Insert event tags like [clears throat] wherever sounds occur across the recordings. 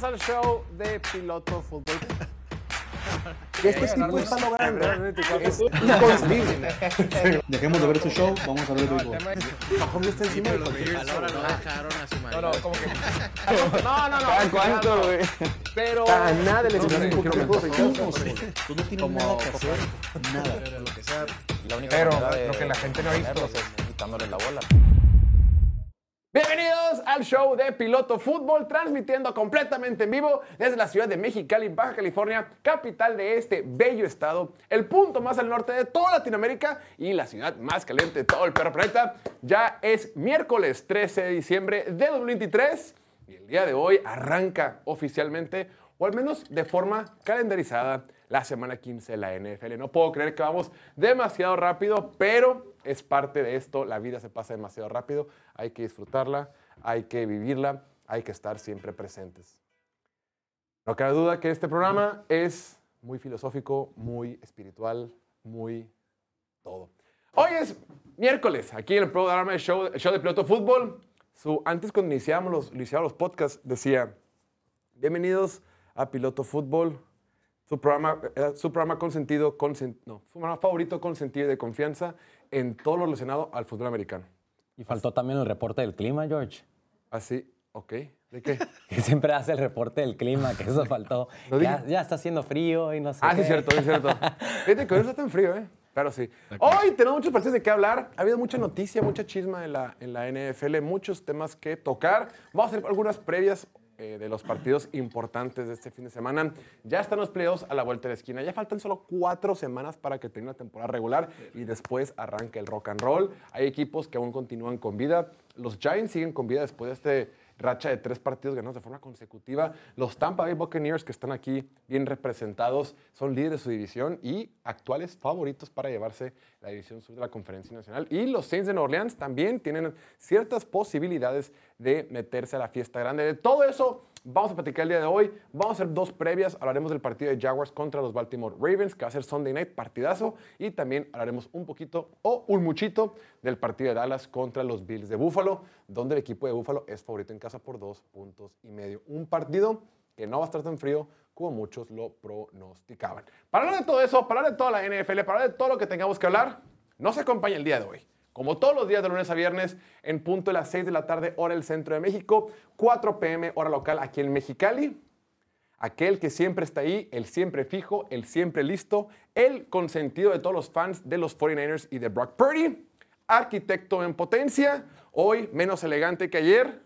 Bienvenidos al show de Piloto Fútbol. [laughs] Este tipo está logrando. Es inconcebible. Dejemos de ver este show, vamos a ver el. Mahomes está encima de Los dejaron a su No, marido. no, como que. [laughs] No, no, no. ¿Cuánto, güey? Pero. A nada le un poquito de Tú no tienes nada que hacer. Nada. Pero lo que sea. La única Pero manera de lo que la gente no ha visto. es quitándole la bola. Bienvenidos al show de Piloto Fútbol, transmitiendo completamente en vivo desde la ciudad de Mexicali, Baja California, capital de este bello estado, el punto más al norte de toda Latinoamérica y la ciudad más caliente de todo el perro planeta. Ya es miércoles 13 de diciembre de 2023 y el día de hoy arranca oficialmente, o al menos de forma calendarizada, la semana 15 de la NFL. No puedo creer que vamos demasiado rápido, pero es parte de esto. La vida se pasa demasiado rápido. Hay que disfrutarla, hay que vivirla, hay que estar siempre presentes. No cabe duda que este programa es muy filosófico, muy espiritual, muy todo. Hoy es miércoles, aquí en el programa de show, show de Piloto Fútbol. Su, antes cuando iniciábamos los, iniciábamos los podcasts decía, bienvenidos a Piloto Fútbol, su programa, su programa consentido, consen- no, su programa favorito con sentido de confianza en todo lo relacionado al fútbol americano. Y faltó también el reporte del clima, George. Así, ok, ¿de qué? [laughs] Que siempre hace el reporte del clima, que eso faltó. [laughs] Lo Ya, ya está haciendo frío y no sé. Ah, sí, qué. es cierto, sí, es cierto. Fíjate que hoy no está tan frío, ¿eh? Pero sí. Hoy tenemos muchos partidos de qué hablar. Ha habido mucha noticia, mucha chisma en la, en la NFL, muchos temas que tocar. Vamos a hacer algunas previas eh, de los partidos importantes de este fin de semana. Ya están los playoffs a la vuelta de la esquina. Ya faltan solo cuatro semanas para que termine la temporada regular y después arranque el rock and roll. Hay equipos que aún continúan con vida. Los Giants siguen con vida después de este racha de tres partidos ganados de forma consecutiva. Los Tampa Bay Buccaneers, que están aquí bien representados, son líderes de su división y actuales favoritos para llevarse la división sur de la Conferencia Nacional. Y los Saints de Nueva Orleans también tienen ciertas posibilidades de meterse a la fiesta grande. De todo eso vamos a platicar el día de hoy. Vamos a hacer dos previas. Hablaremos del partido de Jaguars contra los Baltimore Ravens, que va a ser Sunday Night, partidazo. Y también hablaremos un poquito o un muchito del partido de Dallas contra los Bills de Buffalo, donde el equipo de Buffalo es favorito en casa por dos puntos y medio. Un partido que no va a estar tan frío como muchos lo pronosticaban. Para hablar de todo eso, para hablar de toda la NFL, para hablar de todo lo que tengamos que hablar, nos acompaña el día de hoy. Como todos los días de lunes a viernes, en punto de las 6 de la tarde, hora del centro de México, 4 pm, hora local aquí en Mexicali. Aquel que siempre está ahí, el siempre fijo, el siempre listo, el consentido de todos los fans de los 49ers y de Brock Purdy, arquitecto en potencia, hoy menos elegante que ayer,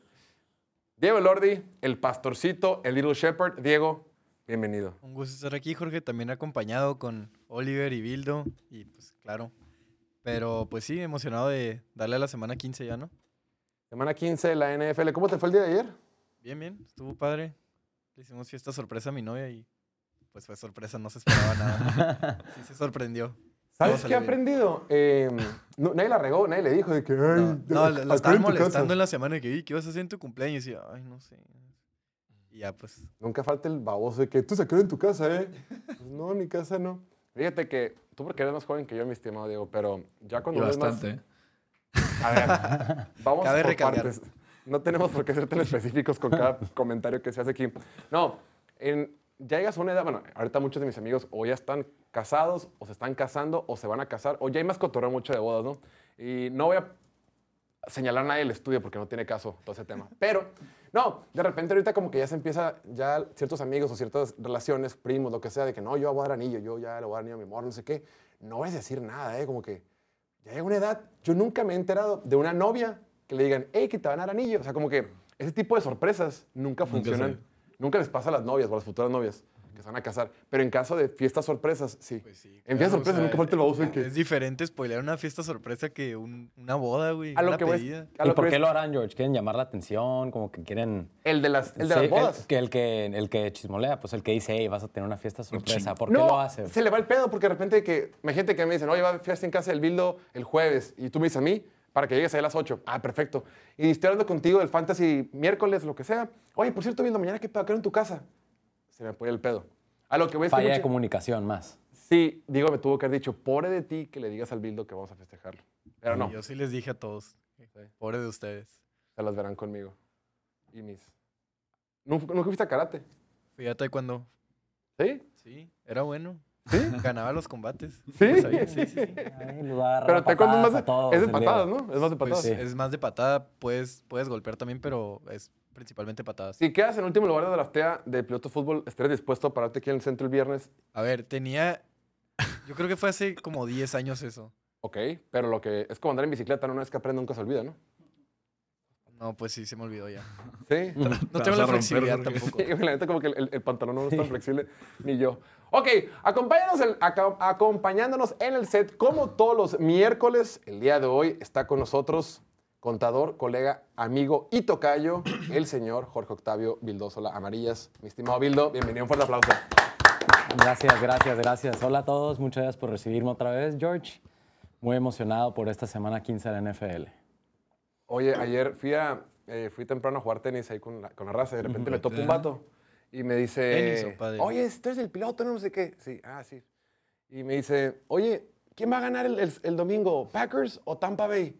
Diego Lordi, el pastorcito, el Little Shepherd. Diego, bienvenido. Un gusto estar aquí, Jorge, también acompañado con Oliver y Bildo. Y pues claro. Pero pues sí, emocionado de darle a la semana 15 ya, ¿no? Semana 15 de la NFL. ¿Cómo te fue el día de ayer? Bien, bien, estuvo padre. Le hicimos fiesta sorpresa a mi novia y pues fue sorpresa, no se esperaba nada. [laughs] Sí se sorprendió. ¿Sabes qué he aprendido? Eh, no- nadie la regó, nadie le dijo de que. Ay, No, no, la, la estaban en tu casa". molestando en la semana que vi, ¿qué ibas a hacer en tu cumpleaños? Y yo, ay, no sé. Y ya pues, Nunca falta el baboso de que tú se quedó en tu casa, ¿eh? Pues no, en mi casa no. Fíjate que tú porque eres más joven que yo, mi estimado Diego, pero ya cuando eres más... A ver, [laughs] vamos Cabe por recalcar. partes. No tenemos por qué ser tan específicos con cada [laughs] comentario que se hace aquí. No, en, ya llegas a una edad, bueno, ahorita muchos de mis amigos o ya están casados, o se están casando, o se van a casar, o ya hay más cotorreo mucho de bodas, ¿no? Y no voy a señalar a nadie el estudio porque no tiene caso todo ese tema. Pero, no, de repente ahorita como que ya se empieza, ya ciertos amigos o ciertas relaciones, primos, lo que sea, de que no, yo voy a dar anillo, yo ya le voy a dar anillo a mi amor, no sé qué. No vas a decir nada, ¿eh? Como que ya llega una edad, yo nunca me he enterado de una novia que le digan, hey, que te van a dar anillo. O sea, como que ese tipo de sorpresas nunca funcionan. Nunca les pasa a las novias o a las futuras novias se van a casar. Pero en caso de fiestas sorpresas, sí. pues sí. en claro, fiestas o sorpresas sea, nunca falta el baboso de que... Es diferente spoilear una fiesta sorpresa que un- una boda, güey. A lo una que voy- pedida. a ¿Y lo por que qué ves- lo harán, George? ¿Quieren llamar la atención? Como que quieren... El de las, el de Sí, las bodas. que el que, el que chismolea, pues el que dice, hey, vas a tener una fiesta sorpresa. ¿Por qué no, lo hace? se le va el pedo porque de repente que, imagínate que me dicen, oye, va a fiesta en casa del Bildo el jueves y tú me dices a mí para que llegues ahí a las 8. Ah, perfecto. Y estoy hablando contigo del fantasy miércoles, lo que sea. Oye, por cierto, Bildo, mañana qué pedo, ¿qué hora en tu casa? Se me pone el pedo. A lo que voy es que Falla de mucha- comunicación más. Sí, digo, me tuvo que haber dicho, pobre de ti que le digas al Bildo que vamos a festejarlo. Pero no, Yo sí les dije a todos. Pobre de ustedes. se las verán conmigo. Y mis ¿Nunca, nunca fuiste a karate? Fui a taekwondo. ¿Sí? Sí, era bueno. ¿Sí? Ganaba los combates. [laughs] ¿Sí? Sabía, sí, sí, sí. Ay, Pero taekwondo es más de, todos, es de Diego. patadas, ¿no? Es más de Pues, patadas. Es más de patada, puedes, puedes golpear también, pero es principalmente patadas. Si quedas en último lugar de la draftea de piloto de fútbol, ¿estarías dispuesto a pararte aquí en el centro el viernes? A ver, tenía. [laughs] Yo creo que fue hace como 10 años eso. Ok, pero lo que es como andar en bicicleta, ¿no? una vez que aprende nunca se olvida, ¿no? No, pues sí, se me olvidó ya. Sí. [laughs] No Te tengo la romper, flexibilidad tampoco. Sí, la neta como que el, el pantalón no es tan flexible, ni yo. Ok, acompáñanos el- acompañándonos en el set, como todos los miércoles, el día de hoy está con nosotros contador, colega, amigo y tocayo, [clears throat] el señor Jorge Octavio Vildosola Amarillas. Mi estimado Bildo, bienvenido, un fuerte aplauso. Gracias, gracias, gracias. Hola a todos, muchas gracias por recibirme otra vez, George. Muy emocionado por esta semana 15 de la NFL. Oye, ayer fui, a, eh, fui temprano a jugar tenis ahí con la, con la raza y de repente me topo un vato y me dice, Tenis o pádel. oye, tú eres el piloto, no sé qué. Sí, ah, sí. Y me dice, oye, ¿quién va a ganar el, el- el domingo, Packers o Tampa Bay?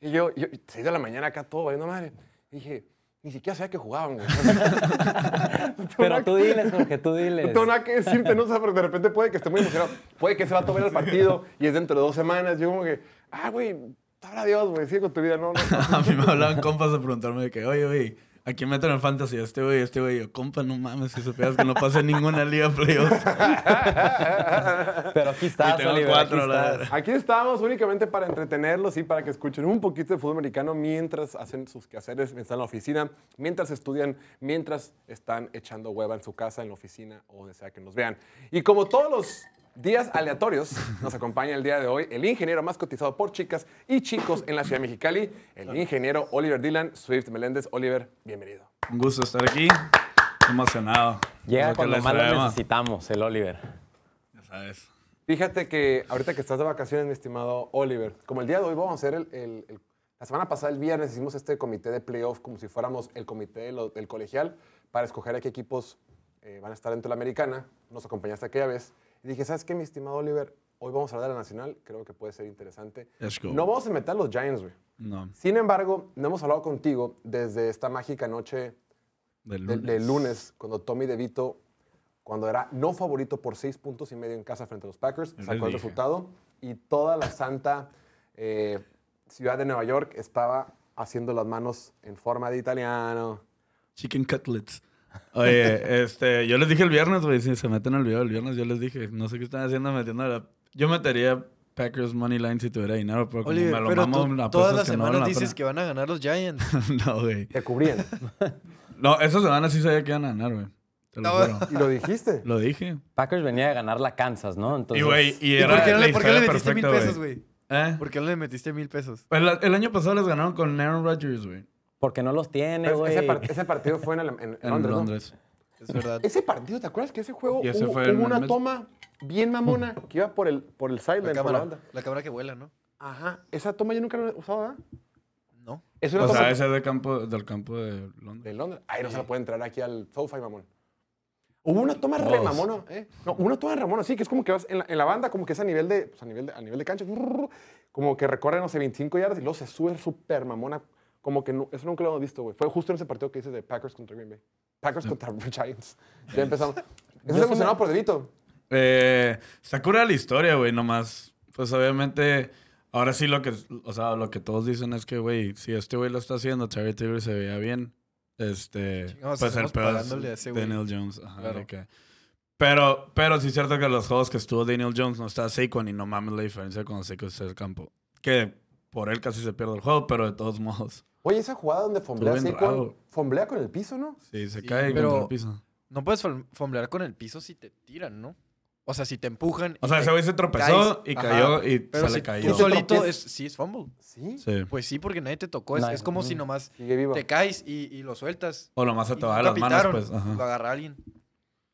Y yo, yo, 6 de la mañana acá todo, valiendo madre. Y dije, ni siquiera sabía que jugaban, güey. [laughs] Pero tú diles, Jorge, tú diles. No tengo nada que decirte, no sé, porque de repente puede que esté muy emocionado. Puede que se va a tomar el partido y es dentro de dos semanas. Yo como que, ah, güey, sabrá Dios, güey, sigue con tu vida, no, no. [laughs] A mí me hablaban compas a preguntarme de que, oye, oye, ¿a quién meten en fantasy? Este güey, este güey. Yo, compa, no mames, si supieras que no pasé ninguna liga playoff. [laughs] Pero aquí estás, tengo Oliver, cuatro, aquí estás. Aquí estamos únicamente para entretenerlos y para que escuchen un poquito de fútbol americano mientras hacen sus quehaceres, mientras están en la oficina, mientras estudian, mientras están echando hueva en su casa, en la oficina o donde sea que nos vean. Y como todos los días aleatorios, nos acompaña el día de hoy el ingeniero más cotizado por chicas y chicos en la ciudad de Mexicali, el ingeniero Oliver Dylan Swift Meléndez. Oliver, bienvenido. Un gusto estar aquí. Emocionado. Llega cuando más lo necesitamos, el Oliver. Ya sabes. Fíjate que ahorita que estás de vacaciones, mi estimado Oliver, como el día de hoy vamos a hacer el, el- el- la semana pasada, el viernes, hicimos este comité de playoff como si fuéramos el comité de lo- del colegial para escoger a qué equipos eh, van a estar dentro de la americana. Nos acompañaste aquella vez. Y dije, ¿sabes qué, mi estimado Oliver? Hoy vamos a hablar de la nacional. Creo que puede ser interesante. Let's go. No vamos a meter a los Giants, güey. No, Sin embargo, no hemos hablado contigo desde esta mágica noche del de- lunes. de lunes, cuando Tommy DeVito, cuando era no favorito por seis puntos y medio en casa frente a los Packers, les sacó el resultado y toda la santa eh, ciudad de Nueva York estaba haciendo las manos en forma de italiano. Chicken cutlets. Oye, este, yo les dije el viernes, güey, si se meten al video el viernes, yo les dije, no sé qué están haciendo metiendo la... Yo metería Packers Money Line si tuviera dinero, pero como Oliver, me lo pero mamo, tú la todas las no semanas la dices que van a ganar los Giants. [laughs] no, güey. Te cubrían. [laughs] No, esa semana sí sabía que iban a ganar, güey. Te lo No, juro. y lo dijiste. Lo dije. Packers venía de ganar la Kansas, ¿no? Entonces, y, güey, y ¿Y era por qué no le, por qué le metiste mil pesos, güey? ¿Eh? ¿Por qué no le metiste mil pesos? El, el año pasado les ganaron con Aaron Rodgers, güey. Porque no los tiene, güey. ese, par- ese partido fue en, el- en- en En Londres, ¿no? Es verdad. Ese partido, ¿te acuerdas que ese juego ese hubo, una mes- toma bien mamona que iba por el, por el sideline, La por la cámara, banda? la cámara que vuela, ¿no? Ajá. Esa toma yo nunca la he usado, ¿verdad? No. Es una O toma sea, ese es de campo, del campo de Londres. de Londres. Ay, no se la puede entrar aquí al SoFi, mamón. Hubo una toma re mamona, ¿eh? No, una toma re mamona, sí, que es como que vas en la, en la banda, como que es a nivel de, pues, a nivel de, a nivel de cancha, como que recorre, no sé, 25 yardas y luego se sube súper mamona. Como que no- eso nunca lo hemos visto, güey. Fue justo en ese partido que dices de Packers contra Green Bay. Packers contra [laughs] Giants. Ya empezamos. [laughs] ¿Estás emocionado por Devito? Eh, está cura la historia, güey, nomás. Pues obviamente, ahora sí lo que, o sea, lo que todos dicen es que, güey, si este güey lo está haciendo, Terry Taylor se veía bien. Este, Chingados, pues el peor es. Daniel Jones. Ajá, Claro. que- pero, pero sí es cierto que los juegos que estuvo Daniel Jones no está Saquon y no mames la diferencia cuando Saquon está en el campo. Que por él casi se pierde el juego, pero de todos modos, Oye, esa jugada donde fomblea así con, fomblea con el piso, ¿no? sí, se Sí, cae pero- contra el piso. No puedes fom- fomblear con el piso si te tiran, ¿no? O sea, si te empujan. O sea, ese güey se tropezó caes. y Ajá. cayó y Pero se si le cayó. tú solito es, sí es fumble. Sí. Sí. Pues sí, porque nadie te tocó. Es, es como si nomás te caes y, y lo sueltas. O nomás se te va las manos, pues. Ajá. Lo agarra alguien.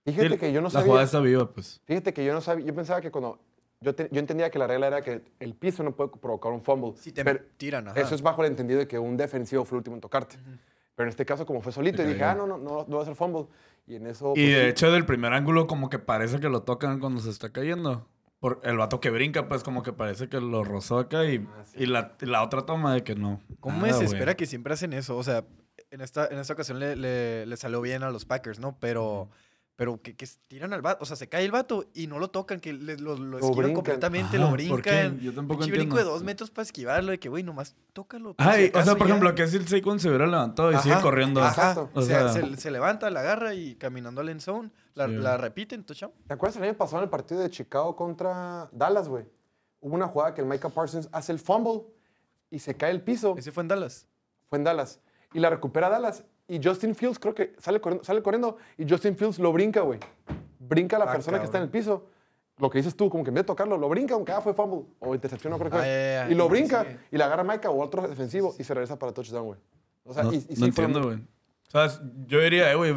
Fíjate Sí, que yo no La sabía. jugada está viva, pues. Fíjate que yo no sabía. Yo pensaba que cuando. Yo, te- yo entendía que la regla era que el piso no puede provocar un fumble. Si te pero tiran, ajá. eso es bajo el entendido de que un defensivo fue el último en tocarte. Pero en este caso, como fue solito, y dije, ah, no, no, no, no va a ser fumble. Y en eso. Y pues, de sí. hecho, del primer ángulo, como que parece que lo tocan cuando se está cayendo. Por el vato que brinca, pues como que parece que lo rozó acá y, Ah, sí. y la, y la otra toma de que no. ¿Cómo me desespera que siempre hacen eso? O sea, en esta, en esta ocasión le, le- le salió bien a los Packers, ¿no? Pero, pero que, que tiran al vato, o sea, se cae el vato y no lo tocan, que le- lo, lo esquivan brincan. completamente, Ajá, lo ¿por qué? brincan. Yo tampoco Pinche brinco entiendo. de dos metros para esquivarlo, de que, güey, nomás tócalo. si Ay, o sea, por ya. ejemplo, que es el Saquon se hubiera levantado y sigue Ajá, corriendo. Ajá. O sea, se, se levanta, la agarra y caminando al end zone, la, Sí. la repiten, touchdown. ¿Te acuerdas el año pasado en el partido de Chicago contra Dallas, güey? Hubo una jugada que el Micah Parsons hace el fumble y se cae el piso. Ese fue en Dallas. Fue en Dallas. Y la recupera Dallas. Y Justin Fields creo que sale corriendo, sale corriendo y Justin Fields lo brinca, güey. Brinca a la Ah, persona que está en el piso. Lo que dices tú, como que en vez de tocarlo, lo brinca, aunque ah, fue fumble o intercepción, no creo que Ah, fue. ya, ya, Y lo sí, brinca sí. y la agarra Micah o otro defensivo y se regresa para touchdown, güey. O sea, no y, y no sí entiendo, güey. O sea, yo diría, eh, güey,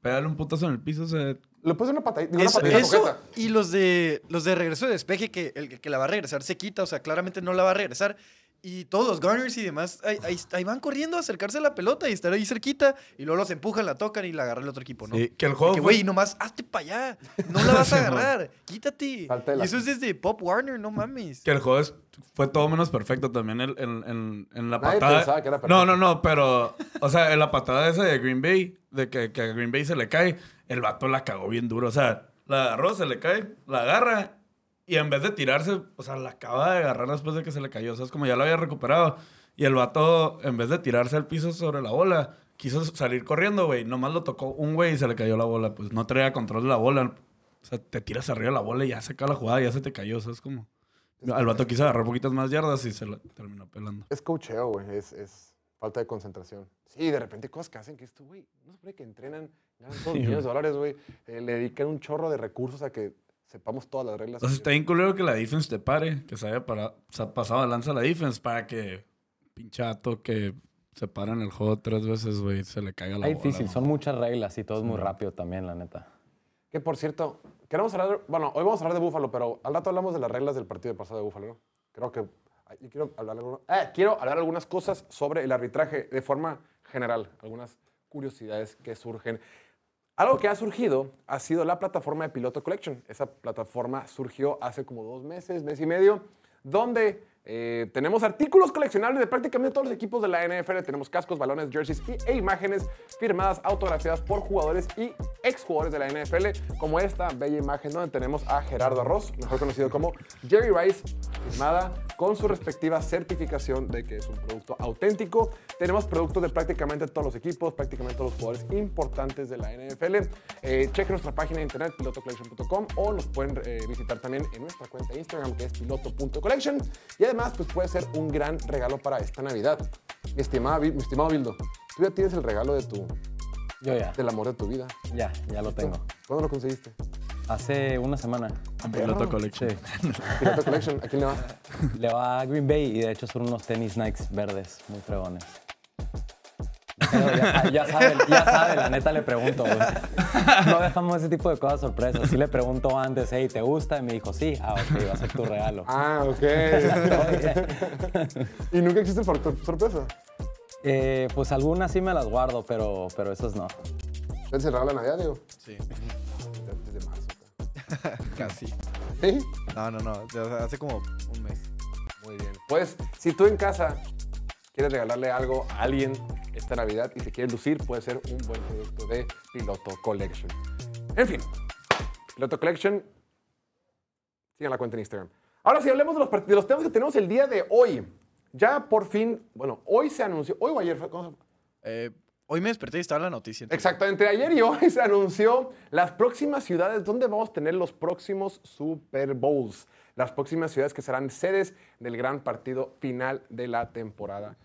pégale un putazo en el piso. O sea, Le puse una patadita, una Eso, patadita eso y los de los de regreso de despeje, que el que la va a regresar se quita, o sea, claramente no la va a regresar. Y todos los Gunners y demás, ahí, ahí- ahí van corriendo a acercarse a la pelota y estar ahí cerquita, y luego los empujan, la tocan y la agarra el otro equipo, ¿no? sí, que el juego que, fue- güey, nomás hazte para allá. No la vas a agarrar. Quítate. Salte de la- Y eso es desde Pop Warner, no mames. Que el juego es- fue todo menos perfecto también en, en- en- en la Nadie patada. pensaba que era no, no, no, pero, o sea, en la patada esa de Green Bay, de que, que a Green Bay se le cae, el vato la cagó bien duro. O sea, la agarró, se le cae, la agarra y en vez de tirarse, o sea, la acaba de agarrar después de que se le cayó. O sea, es como ya lo había recuperado. Y el vato, en vez de tirarse al piso sobre la bola, quiso salir corriendo, güey. Nomás lo tocó un güey y se le cayó la bola. Pues no traía control de la bola. O sea, te tiras arriba de la bola y ya se acaba la jugada, ya se te cayó. O sea, es como... El vato quiso agarrar poquitas más yardas y se la terminó pelando. Es cocheo, güey. Es, es falta de concentración. Sí, de repente cosas que hacen que esto, güey, no se puede que entrenan, ganan todos Sí, millones de dólares, güey. eh, le dedican un chorro de recursos a que sepamos todas las reglas. O sea, está bien culero que la defense te pare, que se haya parado, se ha pasado de lanza la defense para que pinchato que se para en el juego tres veces, güey, se le caiga la Es difícil, ¿no? son muchas reglas y todo es muy rápido también, la neta. Que por cierto, queremos hablar, de- bueno, hoy vamos a hablar de Búfalo, pero al rato hablamos de las reglas del partido pasado de Búfalo, ¿no? Creo que ay, yo quiero hablar, alguna- eh, quiero hablar algunas cosas sobre el arbitraje de forma general, algunas curiosidades que surgen. Algo que ha surgido ha sido la plataforma de Piloto Collection. Esa plataforma surgió hace como dos meses, mes y medio, donde eh, tenemos artículos coleccionables de prácticamente todos los equipos de la NFL. Tenemos cascos, balones, jerseys y- e imágenes firmadas, autografiadas por jugadores y exjugadores de la NFL, como esta bella imagen donde tenemos a Gerardo Arroz, mejor conocido como Jerry Rice, firmada con su respectiva certificación de que es un producto auténtico. Tenemos productos de prácticamente todos los equipos, prácticamente todos los jugadores importantes de la NFL. Eh, chequen nuestra página de internet, pilotocollection.com, o nos pueden eh, visitar también en nuestra cuenta de Instagram, que es piloto.collection. Y además, pues puede ser un gran regalo para esta Navidad. Mi, estimada, Bi- mi estimado Bildo, tú ya tienes el regalo de tu, Yo ya, del amor de tu vida. ya, ya lo tengo. ¿Cuándo lo conseguiste? Hace una semana. Piloto Perro. Collection. Sí. Piloto Collection, ¿a quién le va? Le va a Green Bay y de hecho son unos tenis Nikes verdes, muy fregones. Pero ya, ya sabe, ya sabe, la neta le pregunto, güey. No dejamos ese tipo de cosas sorpresas. Sí le pregunto antes, hey, ¿te gusta? Y me dijo, sí. Ah, ok, va a ser tu regalo. Ah, ok. [laughs] ¿Y nunca existe el factor sorpresa? Eh, pues algunas sí me las guardo, pero, pero esas no. ¿Es el regalo de Navidad, digo? Sí, Desde marzo. [laughs] casi. ¿Sí? No, no, no. Hace como un mes. Muy bien. Pues, si tú en casa quieres regalarle algo a alguien esta Navidad y te quieres lucir, puede ser un buen producto de Piloto Collection. En fin, Piloto Collection, sigan la cuenta en Instagram. Ahora sí, hablemos de los, de los temas que tenemos el día de hoy. Ya por fin, bueno, hoy se anunció, hoy o ayer fue, ¿cómo se- Eh, hoy me desperté y estaba la noticia. entonces- Exactamente, ayer y hoy [laughs] se anunció las próximas ciudades donde vamos a tener los próximos Super Bowls. Las próximas ciudades que serán sedes del gran partido final de la temporada,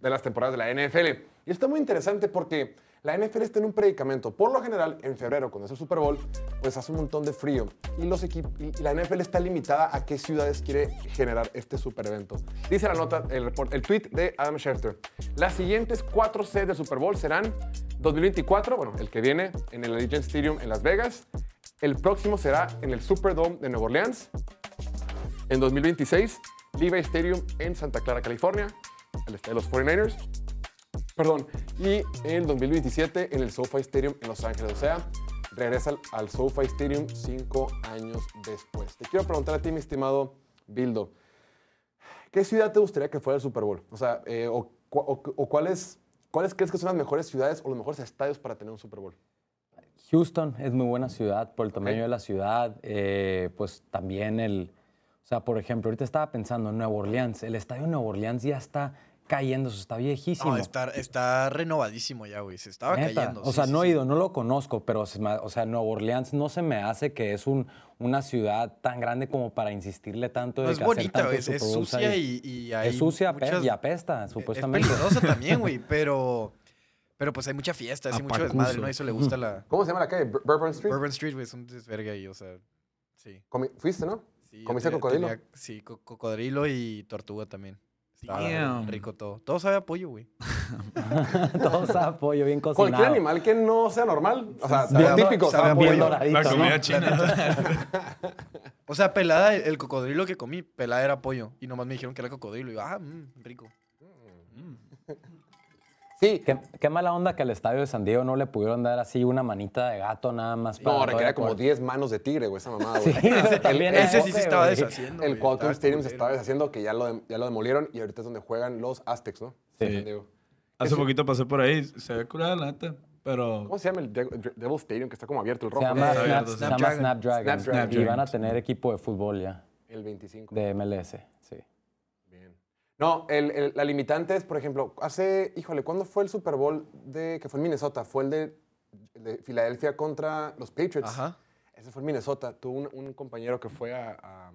de las temporadas de la NFL. Y esto es muy interesante porque la NFL está en un predicamento. Por lo general, en febrero, cuando es el Super Bowl, pues hace un montón de frío. Y, los y la NFL está limitada a qué ciudades quiere generar este super evento. Dice la nota, el, report- el tweet de Adam Schefter. Las siguientes cuatro sedes del Super Bowl serán 2024, bueno, el que viene en el Allegiant Stadium en Las Vegas. El próximo será en el Superdome de Nueva Orleans. En 2026, Levi Stadium en Santa Clara, California, el estadio de los 49ers. Perdón. Y en 2027 en el SoFi Stadium en Los Ángeles. O sea, regresa al, al SoFi Stadium cinco años después. Te quiero preguntar a ti, mi estimado Bildo. ¿Qué ciudad te gustaría que fuera el Super Bowl? O sea, eh, o- o cuáles, ¿cuáles crees que son las mejores ciudades o los mejores estadios para tener un Super Bowl? Houston es muy buena ciudad por el tamaño de la ciudad. eh, pues también el. O sea, por ejemplo, ahorita estaba pensando en Nueva Orleans. El estadio de Nueva Orleans ya está cayendo, está viejísimo. No, está, está renovadísimo ya, güey. Se estaba Neta. cayendo. O sí, sea, sí, no he ido, no lo conozco, pero o sea, Nueva Orleans no se me hace que es un, una ciudad tan grande como para insistirle tanto de No es que hacer bonita. Es, es sucia y, y hay Es sucia muchas- y apesta, Es supuestamente. peligrosa también, güey, [laughs] pero... Pero pues hay mucha fiesta, hay mucho desmadre, ¿no? A eso le gusta la... ¿Cómo se llama la calle? Bur- Bourbon Street. Bourbon Street, güey, es un desvergue ahí, o sea... Sí. ¿Fuiste, no? sí ¿Comiste tenía- cocodrilo? tenía- sí, co- cocodrilo y tortuga también. Damn. rico todo. Todo sabe a pollo, güey. [laughs] Todos apoyo bien cocinado. Cualquier animal que no sea normal. O sea, Sabe a- típico. sabe a sabe a Bien pollo. doradito, La ¿no? comida china. [laughs] O sea, pelada, el, el cocodrilo que comí, pelada era pollo. Y nomás me dijeron que era cocodrilo. Y yo, ah, mm, rico. Sí. Qué, qué mala onda que al estadio de San Diego no le pudieron dar así una manita de gato nada más. para No, requería como poder- 10 manos de tigre, güey, esa mamada, Sí, güey. [laughs] ese también El- es Ese sí se estaba güey. deshaciendo. El Qualcomm Stadium se estaba deshaciendo, que ya lo, ya lo demolieron y ahorita es donde juegan los Aztecs, ¿no? Sí. San Diego. Hace poquito pasé por ahí. Se ve curada, la neta. Pero ¿Cómo se llama el De- Devil Stadium que está como abierto el Se rojo? Snap- se llama Snapdragon. Snapdragon. Snapdragon. Y van a tener equipo de fútbol ya, El 25. de MLS. No, el- el- la limitante es, por ejemplo, hace, híjole, ¿cuándo fue el Super Bowl de, que fue en Minnesota? Fue el de, de Filadelfia contra los Patriots. Ajá. Ese fue en Minnesota. Tuvo un, un compañero que fue a, a-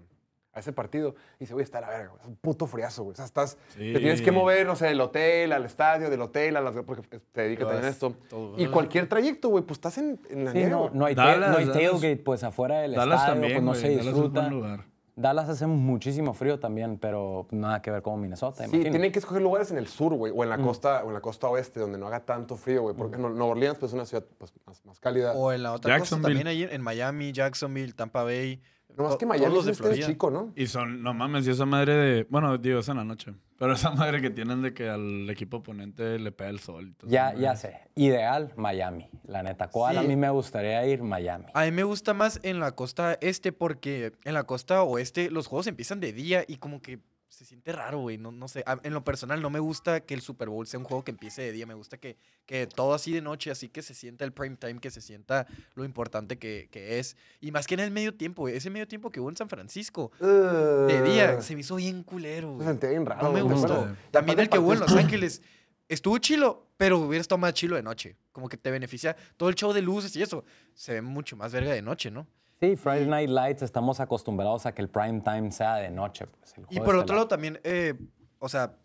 a ese partido y dice, güey, está a la verga, güey. Es un puto friazo, güey. O sea, estás, Sí. te tienes que mover, no sé, del hotel al estadio, del hotel a las... Porque te dedicas Todo también a es- esto. todo. Y cualquier trayecto, güey, pues estás en, en la Sí, nieve, no, hay, Dallas, no hay tailgate, pues afuera del Dallas estadio, también, pues no güey. se Dallas es un disfruta. buen lugar. Dallas hace muchísimo frío también, pero nada que ver con Minnesota, Sí, imagino. tienen que escoger lugares en el sur, güey, o en la costa o en la costa oeste, donde no haga tanto frío, güey. Porque no- Nueva Orleans, pues, es una ciudad pues, más, más cálida. O en la otra costa también, ahí en Miami, Jacksonville, Tampa Bay. No más que todos Miami los es de este Florida. chico, ¿no? Y son, no mames, y esa madre de. Bueno, digo, es en la noche. Pero esa madre que tienen de que al equipo oponente le pega el sol. y todo Ya, eso, ya sé. Ideal, Miami. La neta, ¿cuál a mí me gustaría ir? Miami. A mí me gusta más en la costa este porque en la costa oeste los juegos empiezan de día y como que se siente raro, güey. No, no sé. A- En lo personal no me gusta que el Super Bowl sea un juego que empiece de día. Me gusta que, que todo así de noche, así que se sienta el prime time, que se sienta lo importante que, que es. Y más que en el medio tiempo, güey. Ese medio tiempo que hubo en San Francisco. De día se me hizo bien culero, Se güey. sentía bien raro. No me gustó. bueno. También el que hubo en Los Ángeles estuvo chilo, pero hubiera estado más chilo de noche. Como que te beneficia todo el show de luces y eso. Se ve mucho más verga de noche, ¿no? Sí, Friday Night Lights estamos acostumbrados a que el prime time sea de noche. pues, el Y por otro lado también, eh, o sea,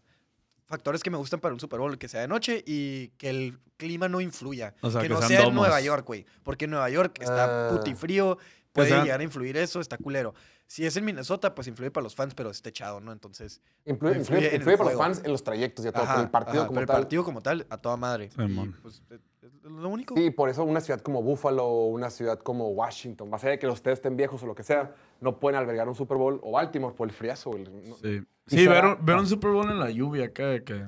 factores que me gustan para un Super Bowl, que sea de noche y que el clima no influya. O sea, que, que no sean sea en domos. Nueva York, güey. Porque en Nueva York está Ah. puti frío, puede sea- llegar a influir eso, está culero. Si es en Minnesota, pues influye para los fans, pero es techado, ¿no? Entonces, Influye, Influye influye, en el influye para los fans en los trayectos y a todo, ajá, pero el partido ajá, como pero el tal. partido como tal, a toda madre. Y, Simón. pues, es lo único. Sí, por eso una ciudad como Buffalo o una ciudad como Washington, más allá de que los ustedes estén viejos o lo que sea, no pueden albergar un Super Bowl o Baltimore por el friazo. güey. No- Sí, ¿Y sí será- ver, un- ver un Super Bowl en la lluvia acá, que, que,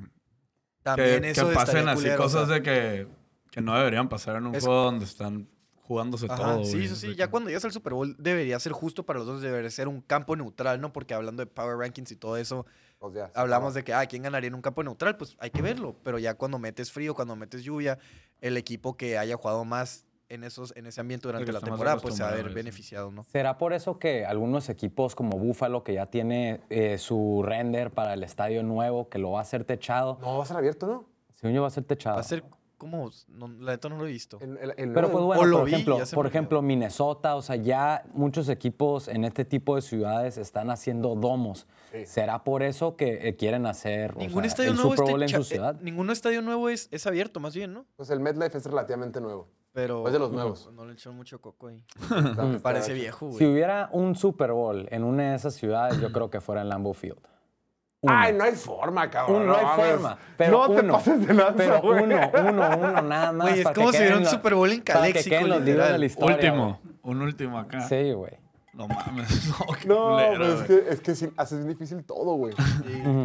También que eso pasen así culero, o cosas sea, de que, que no deberían pasar en un Es- juego donde están jugándose Ajá, todo. sí, eso sí. de Ya que- cuando llegas al Super Bowl debería ser justo para los dos, debería ser un campo neutral, ¿no? Porque hablando de Power Rankings y todo eso, pues ya, hablamos de que, ah, ¿quién ganaría en un campo neutral? Pues hay que verlo. Pero ya cuando metes frío, cuando metes lluvia, el equipo que haya jugado más en, esos, en ese ambiente durante la temporada, pues se va a sí. beneficiado, ¿no? ¿Será por eso que algunos equipos como Buffalo, que ya tiene eh, su render para el estadio nuevo, que lo va a hacer techado, No, va a ser abierto, ¿no? según yo va a ser techado? Va a ser como, no, la neta no lo he visto. El- el- el Pero pues bueno, O por vi ejemplo, por ejemplo, Minnesota, o sea, ya muchos equipos en este tipo de ciudades están haciendo domos. Sí. ¿Será por eso que eh, quieren hacer o Ningún sea, estadio el nuevo Super Bowl en techa- su eh, ciudad? ningún estadio nuevo es, es abierto, más bien, ¿no? Pues el MetLife es relativamente nuevo. Pero Es de los nuevos. no le echan mucho coco ahí. [laughs] Me parece viejo, güey. Si hubiera un Super Bowl en una de esas ciudades, yo creo que fuera en Lambeau Field. Uno. Ay, no hay forma, cabrón. No hay forma. Pero no te uno, pases de lanza, Pero güey. uno, uno, uno, nada más. Güey, es para que como si hubiera un Super Bowl en para que Caléxico, queden los libros de la literal. historia, Último, un último acá. Sí, güey. No mames. [laughs] No, qué No, culero, pero es güey. que, es que sí, haces bien difícil todo, güey.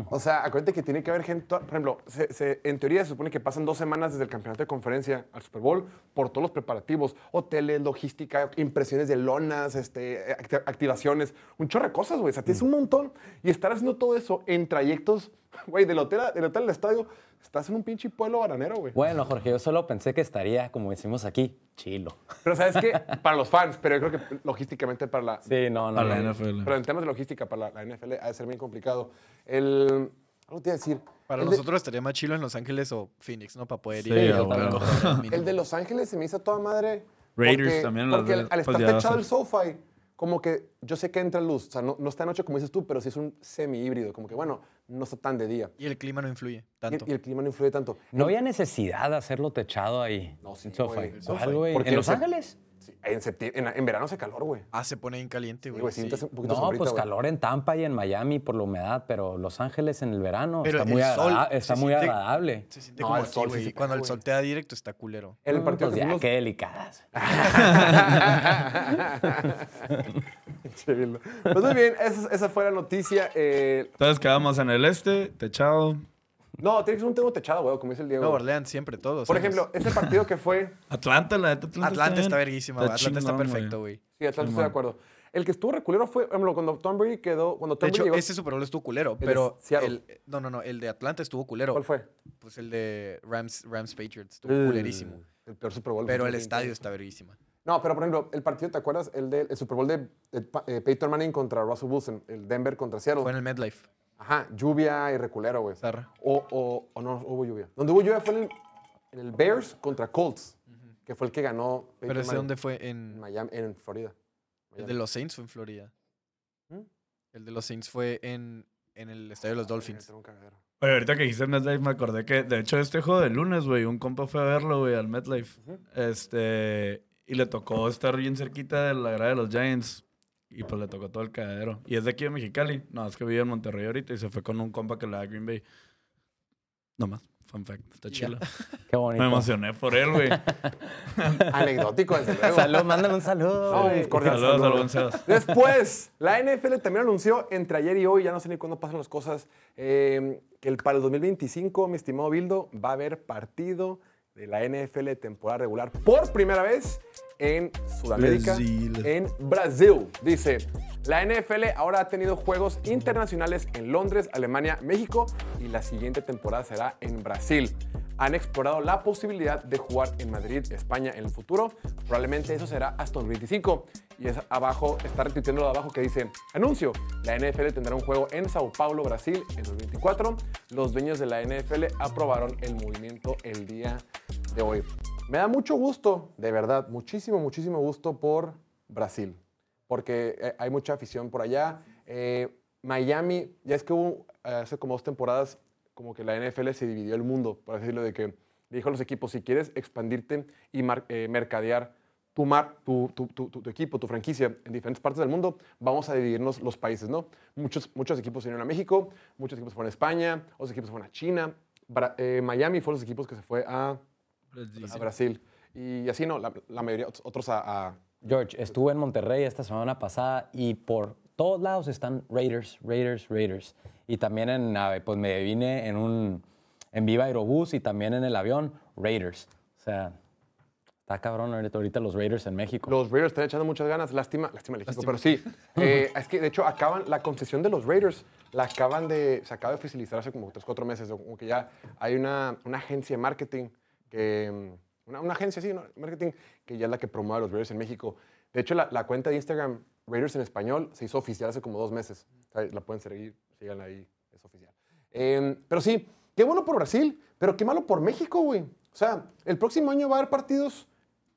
O sea, acuérdate que tiene que haber gente, por ejemplo, se- se- en teoría se supone que pasan dos semanas desde el campeonato de conferencia al Super Bowl por todos los preparativos, hoteles, logística, impresiones de lonas, este, acti- activaciones, un chorro de cosas, güey. O sea, tienes un montón y estar haciendo todo eso en trayectos Güey, del hotel, del hotel al estadio, estás en un pinche pueblo bananero, güey. Bueno, Jorge, yo solo pensé que estaría, como decimos aquí, chilo. Pero ¿sabes qué? Para los fans, pero yo creo que logísticamente para la... Sí, no, no. A la. NFL. Pero en temas de logística para la, la NFL ha de ser bien complicado. El... Algo te iba a decir. Para el de- nosotros estaría más chilo en Los Ángeles o Phoenix, ¿no? Para poder Sí, ir. al mínimo. El de Los Ángeles se me hizo toda madre. Raiders porque- también, las Porque de- al- al estar techado el SoFi, como que yo sé que entra luz. O sea, no, no está de noche como dices tú, pero sí es un semi-híbrido. Como que, bueno, no está tan de día. Y el clima no influye tanto. y el clima no influye tanto. No había necesidad de hacerlo techado ahí. No, sí, en SoFi. güey. ¿Cuál, güey? Porque ¿En Los Ángeles? Sí, en, en, en verano hace calor, güey. Ah, se pone bien caliente, Sí, güey. güey, sí, un poquito No, sombrita, pues güey. calor en Tampa y en Miami por la humedad, pero Los Ángeles en el verano Pero está muy, el agrada- está muy siente- agradable. Se siente No, como el sol sí güey. Cuando el güey. sol te da directo está culero. En el partido Pues que ya, fuimos- qué delicadas. [laughs] [laughs] Pues muy bien, esa, esa fue la noticia. Eh, Entonces quedamos en el este, techado. No, tiene que ser un tema techado, güey, como dice el Diego. Nueva Orleans siempre, todos. Por años. ejemplo, ese partido que fue. [laughs] Atlanta, la neta, Atlanta, Atlanta está verguísima. Atlanta está perfecto, güey. Sí, Atlanta estoy de acuerdo. El que estuvo reculero fue, por ejemplo, cuando Tom Brady quedó. Cuando De Tom hecho, Brady llegó. ese Super Bowl estuvo culero, de pero el, no, no, no, el de Atlanta estuvo culero. ¿Cuál fue? Pues el de Rams, Rams Patriots, estuvo Uh, culerísimo. El peor Super Bowl. Pero el 20. estadio está verguísima. No, pero por ejemplo, el partido, ¿te acuerdas? El, de, el Super Bowl de, de eh, Peyton Manning contra Russell Wilson, el Denver contra Seattle. Fue en el MedLife. Ajá, lluvia y reculero, güey. Zarra. O, o, o no, hubo lluvia. Donde hubo lluvia fue en el, en el Bears contra Colts, que fue el que ganó Peyton Pero ese dónde fue en en... Miami, en Florida. El de los Saints fue en Florida. ¿Mm? El de los Saints fue en, en el estadio de los Dolphins. Era un cagadero. Oye, ahorita que dijiste MetLife me acordé que, de hecho, este juego de lunes, güey, un compa fue a verlo, güey, al MetLife. Este, y le tocó estar bien cerquita de la grada de los Giants. Y pues le tocó todo el cagadero. Y es de aquí de Mexicali. No, es que vive en Monterrey ahorita y se fue con un compa que le da a Green Bay. No más. Fun fact. Está chido. [laughs] Qué bonito. Me emocioné por él, güey. [laughs] Anecdótico, desde luego. Salud, mándale un saludo. Cordial Saludos saludo. al buen Sebas. Después, la NFL también anunció entre ayer y hoy, ya no sé ni cuándo pasan las cosas, eh, que el, para el 2025, mi estimado Bildo, va a haber partido de la NFL temporada regular por primera vez en Sudamérica, Brasil. en Brasil. Dice, la NFL ahora ha tenido juegos internacionales en Londres, Alemania, México y la siguiente temporada será en Brasil. Han explorado la posibilidad de jugar en Madrid, España en el futuro. Probablemente eso será hasta 2025. Y es abajo, está retuiteando lo de abajo que dice, anuncio, la NFL tendrá un juego en Sao Paulo, Brasil en 2024. Los dueños de la NFL aprobaron el movimiento el día de hoy. Me da mucho gusto, de verdad, muchísimo, muchísimo gusto por Brasil, porque eh, hay mucha afición por allá. Eh, Miami, ya es que eh, hace como dos temporadas, como que la NFL se dividió el mundo, por así decirlo, de que le dijo a los equipos, si quieres expandirte y mar- eh, mercadear tu, mar, tu, tu, tu- tu- tu equipo, tu franquicia en diferentes partes del mundo, vamos a dividirnos los países, ¿no? Muchos, muchos equipos se vinieron a México, muchos equipos fueron a España, otros equipos fueron a China. Bra- eh, Miami fue los equipos que se fue a, a Brasil. Y así no, la, la mayoría, ot- otros a, a- George, estuve en Monterrey esta semana pasada y por todos lados están Raiders, Raiders, Raiders. Y también en, pues me vine en un en Viva Aerobús y también en el avión, Raiders. O sea, está cabrón ahorita, ahorita los Raiders en México. Los Raiders están echando muchas ganas. Lástima, lástima el equipo, pero sí. Eh, es que, de hecho, acaban la concesión de los Raiders. La acaban de, se acaba de oficializar hace como 3, 4 meses. Como que ya hay una, una agencia de marketing, que, mm, una, una agencia, sí, ¿no? marketing, que ya es la que promueve a los Raiders en México. De hecho, la, la cuenta de Instagram Raiders en español se hizo oficial hace como dos meses. La pueden seguir, síganla ahí, es oficial. Eh, pero sí, qué bueno por Brasil, pero qué malo por México, güey. O sea, el próximo año va a haber partidos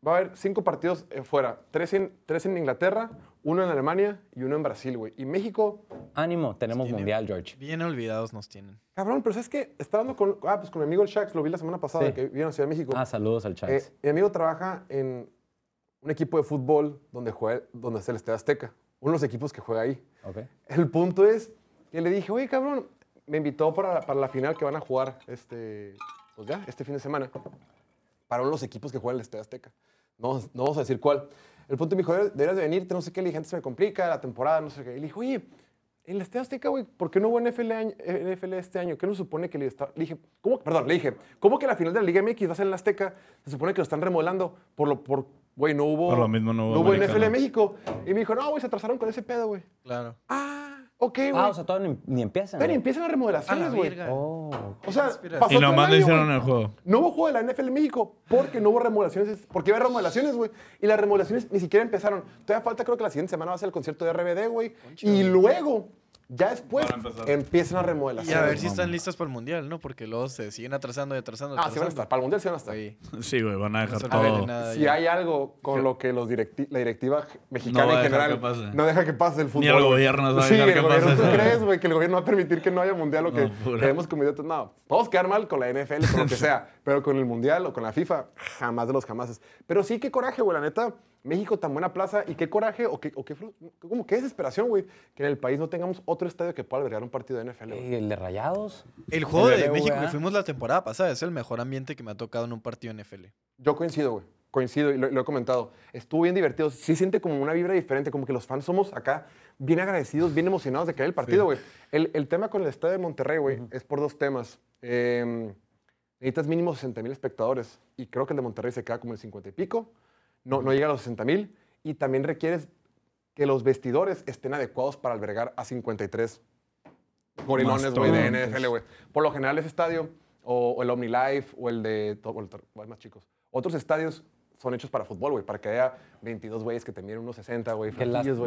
Va a haber cinco partidos eh, fuera. Tres en, tres en Inglaterra, uno en Alemania y uno en Brasil, güey. Y México, Ánimo, tenemos mundial, George. Bien olvidados nos tienen. cabrón, pero ¿sabes qué? Está hablando con, ah, pues con mi amigo el Shax, lo vi la semana pasada, Sí. que viene a Ciudad de México. Ah, saludos al chat. Eh, mi amigo trabaja en un equipo de fútbol donde, juega, donde es el Estadio Azteca. Uno de los equipos que juega ahí. El punto es que le dije, oye, cabrón, me invitó para, para la final que van a jugar este, pues ya, este fin de semana. Para uno de los equipos que juegan en el Estadio Azteca. No, no vamos a decir cuál. El punto me dijo, deberías de venirte, no sé qué. Le dije, antes se me complica la temporada, no sé qué. Y le dije, oye, en Estadio Azteca, güey, ¿por qué no hubo NFL, año- NFL este año? ¿Qué nos supone que le está...? Le dije, ¿cómo? Perdón, le dije, ¿cómo que la final de la Liga MX va a ser en la Azteca? Se supone que lo están remodelando por lo... Por, Güey, no hubo... Por lo mismo no hubo No hubo NFL México. Y me dijo, no, güey, se atrasaron con ese pedo, güey. Claro. Ah, Ok, güey. Ah, o sea, todavía ni, ni empiezan. Ven, güey. empiezan las remodelaciones, güey. verga. Oh. O sea, pasó Y todo el nomás le año, hicieron güey. el juego. No hubo juego de la NFL en México porque no hubo remodelaciones. Porque iba a haber remodelaciones, güey. Y las remodelaciones ni siquiera empezaron. Todavía falta, creo que la siguiente semana va a ser el concierto de RBD, güey. Y luego, ya después, Van a empiezan las Y a ver si están listas para el mundial, ¿no? Porque luego se siguen atrasando y atrasando. Ah, sí van a atrasando. estar. Para el mundial sí van a estar. Ahí. Sí, güey, van a dejar todo. nada Si ya. hay algo con lo que los directi- la directiva mexicana No en general no deja que pase el fútbol. el güey. gobierno va a Sí, dejar el que gobierno, pase ¿Tú crees, güey, que el gobierno va a permitir que no haya mundial o que No, como idiotas? No, a quedar mal con la NFL, con lo que [laughs] sea, pero con el mundial o con la FIFA, jamás de los jamases. Pero sí, qué coraje, güey, la neta. México tan buena plaza y qué coraje o qué, o qué, fru- como qué desesperación, güey, que en el país no tengamos otro estadio que pueda albergar un partido de NFL. güey. Ey, el de Rayados. El juego El de. México que fuimos la temporada pasada es el mejor ambiente que me ha tocado en un partido NFL. Yo coincido, güey. Coincido y lo, lo he comentado. Estuvo bien divertido. Sí siente como una vibra diferente, como que los fans somos acá bien agradecidos, bien emocionados de que haya el partido, güey. El, el tema con el estadio de Monterrey, güey, es por dos temas. Eh, necesitas mínimo 60 mil espectadores y creo que el de Monterrey se queda como el 50 y pico. No, no llega a los 60 mil y también requieres que los vestidores estén adecuados para albergar a 53 gorilones, güey, de. NFL, güey. Por lo general ese estadio, o, o el OmniLife, o el de... o el o más chicos. Otros estadios son hechos para fútbol, güey, para que haya 22 güeyes que te miren unos 60, güey,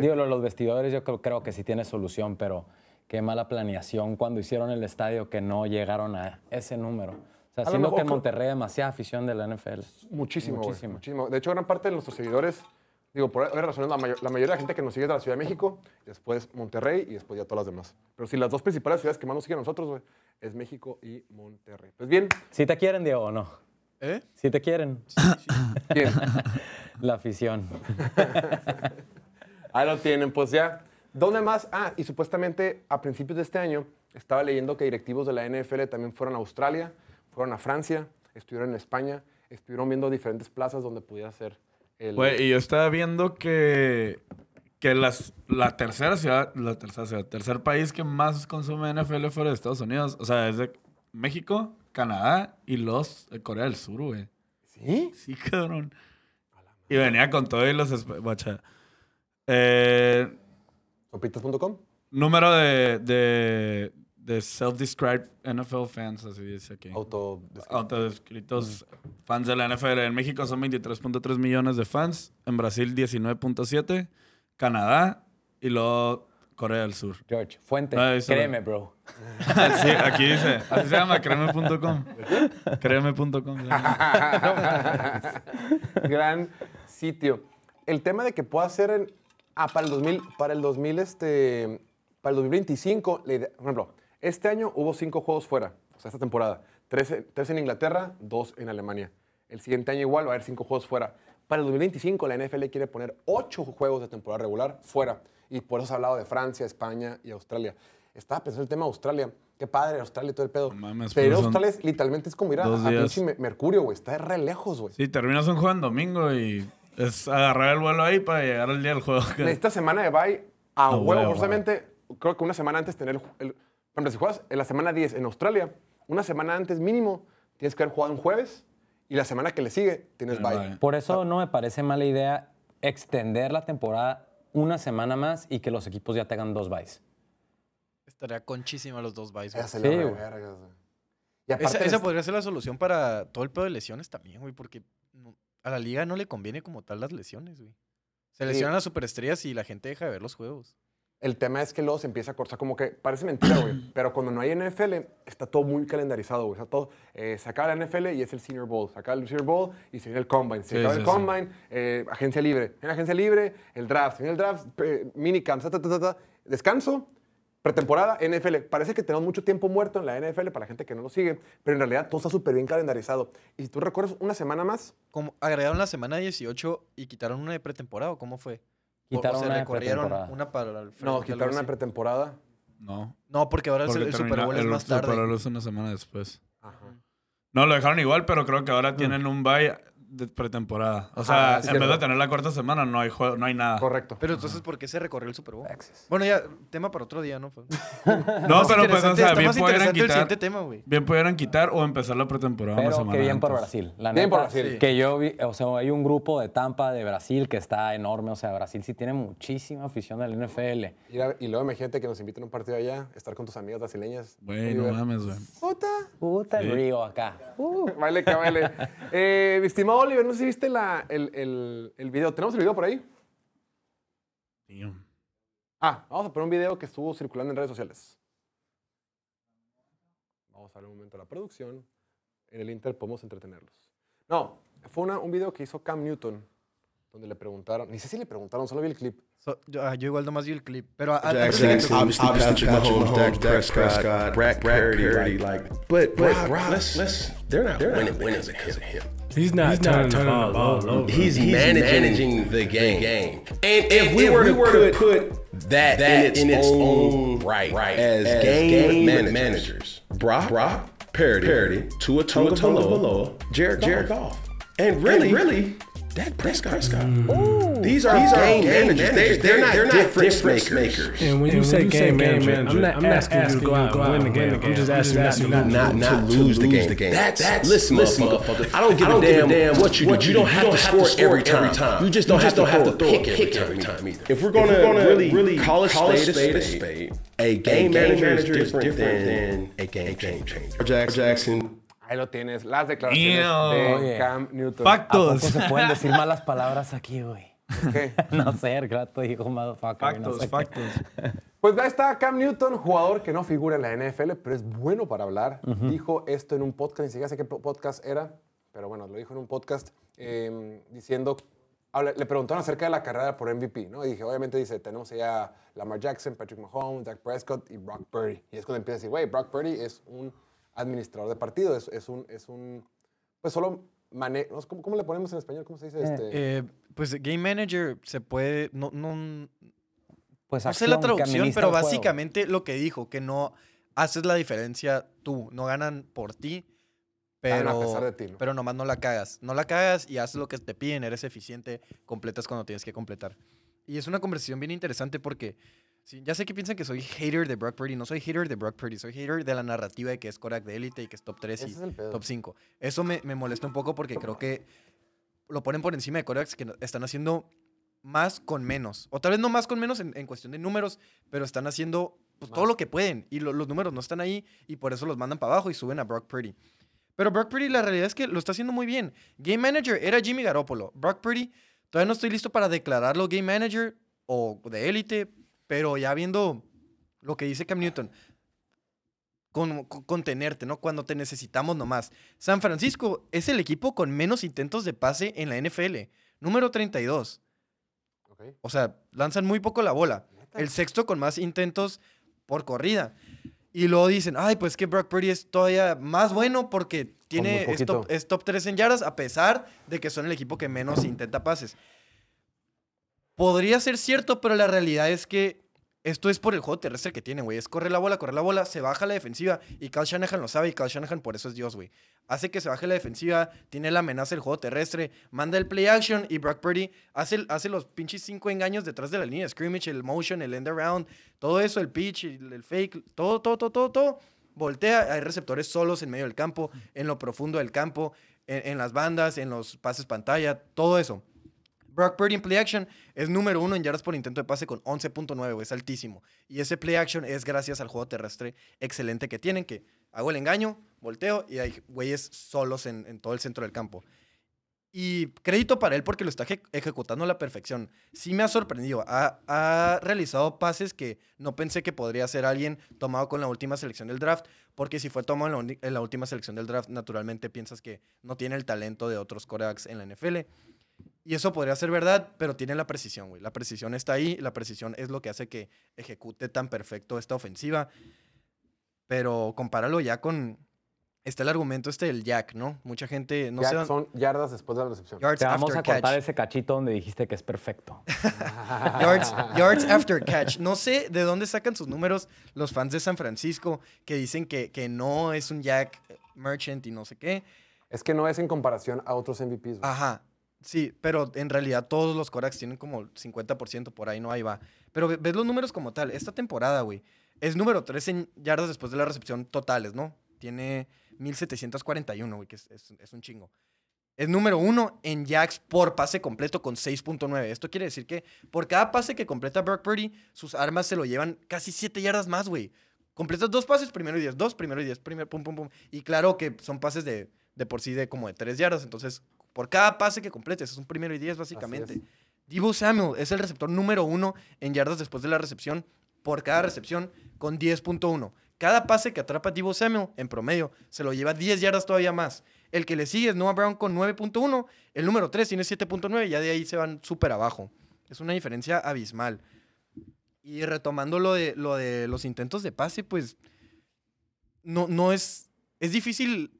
digo, lo- los vestidores yo creo, creo que sí tiene solución, pero qué mala planeación cuando hicieron el estadio que no llegaron a ese número. O sea, siendo que en Monterrey hay demasiada afición de la NFL. Muchísimo, Muchísimo. muchísimo. De hecho, gran parte de nuestros seguidores, digo, por varias razones, la, mayor- la mayoría de la gente que nos sigue es de la Ciudad de México, después Monterrey y después ya todas las demás. Pero sí, las dos principales ciudades que más nos siguen a nosotros, güey, es México y Monterrey. Pues bien, ¿Sí te quieren, Diego, o no? ¿Eh? ¿Sí te quieren? bien. [laughs] La afición. [laughs] Ahí lo tienen, pues ya. ¿Dónde más? Ah, y supuestamente a principios de este año estaba leyendo que directivos de la NFL también fueron a Australia, fueron a Francia, estuvieron en España, estuvieron viendo diferentes plazas donde pudiera ser el... Güey, y yo estaba viendo que, que las, la tercera ciudad, la tercera ciudad, tercer país que más consume NFL fuera de Estados Unidos, o sea, es de México, Canadá y los de Corea del Sur, güey. ¿Sí? Sí, cabrón. Y venía con todo y los... Guacha. Eh, Sopitas.com. número de, de, de self-described NFL fans, así dice aquí. Auto... Autodescritos fans de la NFL. En México son 23.3 millones de fans. En Brasil 19.7. Canadá y luego Corea del Sur. George, fuente, Ah, créeme, bro. [laughs] Sí, aquí dice. Así se llama, créeme.com. Créeme.com. [laughs] Gran sitio. El tema de que pueda ser en... Ah, para el 2000, para el 2000, este... Para el 2025, la idea- por ejemplo, este año hubo cinco juegos fuera, o sea, esta temporada. Tres, en- tres en Inglaterra, dos en Alemania. El siguiente año igual va a haber cinco juegos fuera. Para el 2025, la NFL quiere poner ocho juegos de temporada regular fuera. Y por eso se ha hablado de Francia, España y Australia. Estaba pensando el tema de Australia. Qué padre, Australia y todo el pedo. No mames, Pero Australia es- literalmente es como ir a, a pinche Me- Mercurio, güey. Está re lejos, güey. Sí, terminas un juego en domingo y es agarrar el vuelo ahí para llegar al día del juego. Necesitas semana de bye a huevo. forzosamente. Creo que una semana antes tener el, el- Por ejemplo, si juegas en la semana 10 en Australia, una semana antes mínimo tienes que haber jugado un jueves y la semana que le sigue tienes Tiene bye. bye. Por eso no me parece mala idea extender la temporada una semana más y que los equipos ya tengan dos byes. Estaría conchísima los dos byes, güey. Esa se Sí. Y Esa, esa es- podría ser la solución para todo el pedo de lesiones también, güey, porque no- a la liga no le conviene como tal las lesiones, güey. Se Sí. lesionan las superestrellas y la gente deja de ver los juegos. El tema es que luego se empieza a cortar, como que parece mentira, güey. [clears throat] pero cuando no hay NFL, está todo muy calendarizado, güey. O sea, todo, eh, se acaba la NFL y es el Senior Bowl. Se acaba el Senior Bowl y se viene el Combine. Se Sí, acaba sí, el sí. Combine, eh, agencia libre. En la agencia libre, el draft. Viene el draft, eh, minicamp, ta, ta, ta, ta, descanso, pretemporada, NFL. Parece que tenemos mucho tiempo muerto en la NFL para la gente que no lo sigue, pero en realidad todo está súper bien calendarizado. Y si tú recuerdas una semana más, Como agregaron la semana 18 y quitaron una de pretemporada, ¿o ¿cómo fue? O- Quitaron o se una recorrieron pretemporada. una para el no, quitaron una pretemporada. No. No, porque ahora el, Porque el Super Bowl es el más Super tarde. Bowl es una semana después. Ajá. No, lo dejaron igual, pero creo que ahora tienen un bye de pretemporada. O sea, Ah, en vez de tener la cuarta semana, no hay, juego, no hay nada. Correcto. Pero entonces, ¿por qué se recorrió el Super Bowl? Bueno, ya, tema para otro día, ¿no? Pues, [laughs] No, pero pues, o sea, bien pudieran quitar, tema, bien pudieran quitar o empezar la pretemporada una Pero semana que bien por antes. Brasil. La Bien por neta, Brasil. Que yo vi, o sea, hay un grupo de Tampa de Brasil que está enorme. O sea, Brasil sí tiene muchísima afición del NFL. Ir a- y luego imagínate que nos inviten a un partido allá, estar con tus amigas brasileñas. Güey, no mames, güey. Puta. Puta el río acá. Vale, que vale. [laughs] Eh, mi estimado Oliver, no sé si viste la, el, el, el video. ¿Tenemos el video por ahí? Tío. Ah, vamos a poner un video que estuvo circulando en redes sociales. Vamos a ver un momento la producción. En el Inter podemos entretenerlos. No, fue una- un video que hizo Cam Newton, donde le preguntaron, ni sé si le preguntaron, solo vi el clip. So, yo, ah, yo igual nomás vi el clip. Pero a- a- Jackson, antes de que- obviously, Patrick Mahomes, Dak Prescott, Brock Purdy, like, but but let's let's they're not winning winning because of him. He's not, turning, the ball, over. He's, managing, the game. And if we were to put, that, in its, own right, as, game, managers, Brock, Brock Parody, Parody Tua Tua Tagovailoa, Jared Jared Goff, and really, really, Dak Prescott. Mm. These are these game, managers. They, they're, not, they're not difference makers. And when you say game manager, I'm not asking you to go out and win the game. I'm just asking you not to not, to lose, the, game. That's, listen, motherfucker. I don't give, a, damn what you do. You don't have to score every time. You just don't have to have to pick every time either. If we're gonna really really call a spade a spade, a game manager is different than a game changer. Jackson. Ahí lo tienes, las declaraciones Ew. de Oye. Cam Newton. ¿A poco Factos. se pueden decir malas palabras aquí, güey? ¿Qué? [laughs] No sé, el gato dijo motherfucker. no Factos, qué. factos. Pues ya está Cam Newton, jugador que no figura en la NFL, pero es bueno para hablar. Dijo esto en un podcast, ni siquiera sé qué po- podcast era, pero bueno, lo dijo en un podcast eh, diciendo, le preguntaron acerca de la carrera por MVP, ¿no? Y dije, obviamente dice, tenemos allá a Lamar Jackson, Patrick Mahomes, Dak Prescott y Brock Purdy. Y es cuando empieza a decir, güey, Brock Purdy es un administrador de partido, es, es un, es un, pues solo mane ¿cómo, cómo le ponemos en español? ¿Cómo se dice? Este? eh, pues Game Manager se puede. No, no, Pues no sé la traducción, pero básicamente lo que dijo, que no haces la diferencia tú, no ganan por ti, pero, a pesar de ti, ¿no? pero nomás no la cagas. No la cagas y haces lo que te piden, eres eficiente, completas cuando tienes que completar. Y es una conversación bien interesante porque sí, ya sé que piensan que soy hater de Brock Purdy, no soy hater de Brock Purdy, soy hater de la narrativa de que es Korak de élite y que es top 3 y es top 5. Eso me, me molesta un poco porque creo que lo ponen por encima de Koraks que están haciendo más con menos. O tal vez no más con menos en, en cuestión de números, pero están haciendo pues, todo lo que pueden. Y lo- los números no están ahí y por eso los mandan para abajo y suben a Brock Purdy. Pero Brock Purdy la realidad es que lo está haciendo muy bien. Game Manager era Jimmy Garoppolo. Brock Purdy todavía no estoy listo para declararlo Game Manager o de élite, pero ya viendo lo que dice Cam Newton, con, con- contenerte, ¿no? Cuando te necesitamos nomás. San Francisco es el equipo con menos intentos de pase en la NFL. Número 32. Ok. O sea, lanzan muy poco la bola. El sexto con más intentos por corrida. Y luego dicen, ay, pues que Brock Purdy es todavía más bueno porque tiene, es, top, es top 3 en yardas, a pesar de que son el equipo que menos intenta pases. Podría ser cierto, pero la realidad es que esto es por el juego terrestre que tienen, güey. Es correr la bola, correr la bola, se baja la defensiva. Y Kyle Shanahan lo sabe y Kyle Shanahan por eso es Dios, güey. Hace que se baje la defensiva, tiene la amenaza del juego terrestre, manda el play action y Brock Purdy hace, hace los pinches cinco engaños detrás de la línea. Scrimmage, el motion, el end around, todo eso, el pitch, el, el fake, todo, todo, todo, todo, todo. Voltea, hay receptores solos en medio del campo, en lo profundo del campo, en, en las bandas, en los pases pantalla, todo eso. Brock Purdy en play action es número uno en yardas por intento de pase con 11.9, güey, es altísimo. Y ese play action es gracias al juego terrestre excelente que tienen, que hago el engaño, volteo y hay güeyes solos en, todo el centro del campo. Y crédito para él porque lo está eje- ejecutando a la perfección. Sí me ha sorprendido. Ha, realizado pases que no pensé que podría ser alguien tomado con la última selección del draft. Porque si fue tomado en la, uni- en la última selección del draft, naturalmente piensas que no tiene el talento de otros corebacks en la NFL. Y eso podría ser verdad, pero tiene la precisión, güey. La precisión está ahí. La precisión es lo que hace que ejecute tan perfecto esta ofensiva. Pero compáralo ya con... Está el argumento este del Jack, ¿no? Mucha gente... No sé dónde- son yardas después de la recepción. Yards Te vamos after a cortar catch. ese cachito donde dijiste que es perfecto. [laughs] [laughs] yards, yards after catch. No sé de dónde sacan sus números los fans de San Francisco que dicen que, que no es un Jack Merchant y no sé qué. Es que no es en comparación a otros MVPs. güey. Ajá. Sí, pero en realidad todos los Koraks tienen como 50% por ahí, no ahí va. Pero ve- ves los números como tal. Esta temporada, güey, es número 3 en yardas después de la recepción totales, ¿no? Tiene 1741, güey, que es, es- es un chingo. Es número uno en jacks por pase completo con 6.9. Esto quiere decir que por cada pase que completa Brock Purdy, sus armas se lo llevan casi 7 yardas más, güey. Completas dos pases, primero y 10, dos, primero y 10, primero, pum, pum, pum. Y claro que son pases de, de por sí de como de 3 yardas. Entonces, por cada pase que completes, es un primero y 10 básicamente. Divo Samuel es el receptor número uno en yardas después de la recepción por cada recepción con 10.1. Cada pase que atrapa Divo Samuel en promedio se lo lleva 10 yardas todavía más. El que le sigue es Noah Brown con 9.1. El número 3 tiene 7.9. Ya de ahí se van súper abajo. Es una diferencia abismal. Y retomando lo de, lo de los intentos de pase, pues no, no es... Es difícil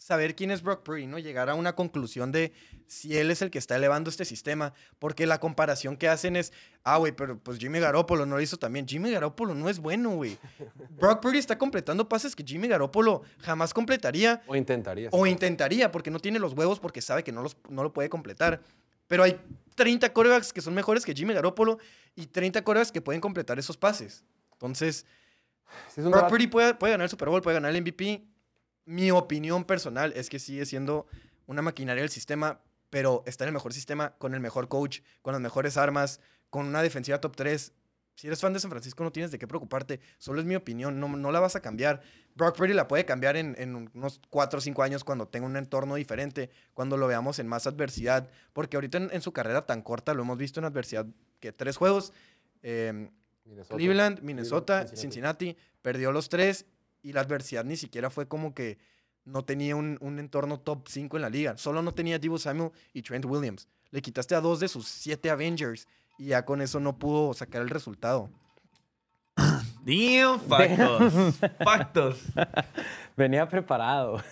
saber quién es Brock Purdy, ¿no? Llegar a una conclusión de si él es el que está elevando este sistema, porque la comparación que hacen es, ah, güey, pero pues Jimmy Garoppolo no lo hizo también. Jimmy Garoppolo no es bueno, güey. [laughs] Brock Purdy está completando pases que Jimmy Garoppolo jamás completaría O intentarías. o intentaría, porque no tiene los huevos, porque sabe que no, los, no lo puede completar. Pero hay 30 corebacks que son mejores que Jimmy Garoppolo y 30 corebacks que pueden completar esos pases. Entonces, Sí, es un Brock Purdy puede, puede ganar el Super Bowl, puede ganar el MVP. Mi opinión personal es que sigue siendo una maquinaria del sistema, pero está en el mejor sistema, con el mejor coach, con las mejores armas, con una defensiva top 3. Si eres fan de San Francisco, no tienes de qué preocuparte. Solo es mi opinión, no, no la vas a cambiar. Brock Purdy la puede cambiar en, en unos 4 o 5 años cuando tenga un entorno diferente, cuando lo veamos en más adversidad. Porque ahorita en, en su carrera tan corta lo hemos visto en adversidad que tres juegos. eh, Minnesota. Cleveland, Minnesota, Cincinnati. Cincinnati. perdió los tres y la adversidad ni siquiera fue como que no tenía un, un entorno top 5 en la liga. Solo no tenía Divo Samuel y Trent Williams. Le quitaste a dos de sus siete Avengers y ya con eso no pudo sacar el resultado. [coughs] Damn, factos. [laughs] factos. Venía preparado.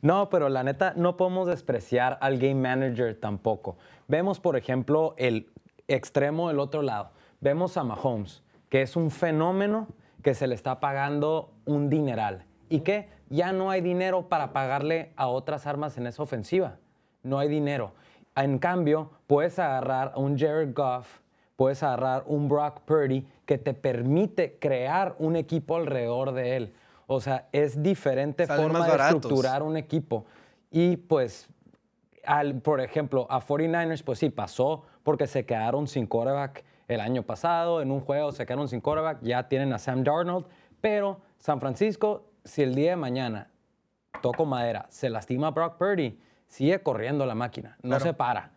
no, pero la neta, no podemos despreciar al game manager tampoco. Vemos, por ejemplo, el extremo del otro lado. Vemos a Mahomes, que es un fenómeno que se le está pagando un dineral. ¿Y que Ya no hay dinero para pagarle a otras armas en esa ofensiva. No hay dinero. En cambio, puedes agarrar a un Jared Goff, puedes agarrar un Brock Purdy que te permite crear un equipo alrededor de él. O sea, es diferente Salen forma de estructurar un equipo. Y pues, al, por ejemplo, a 49ers, pues sí, pasó porque se quedaron sin quarterback el año pasado. En un juego se quedaron sin quarterback, ya tienen a Sam Darnold. Pero San Francisco, si el día de mañana, toco madera, se lastima a Brock Purdy, sigue corriendo la máquina, no Claro. se para.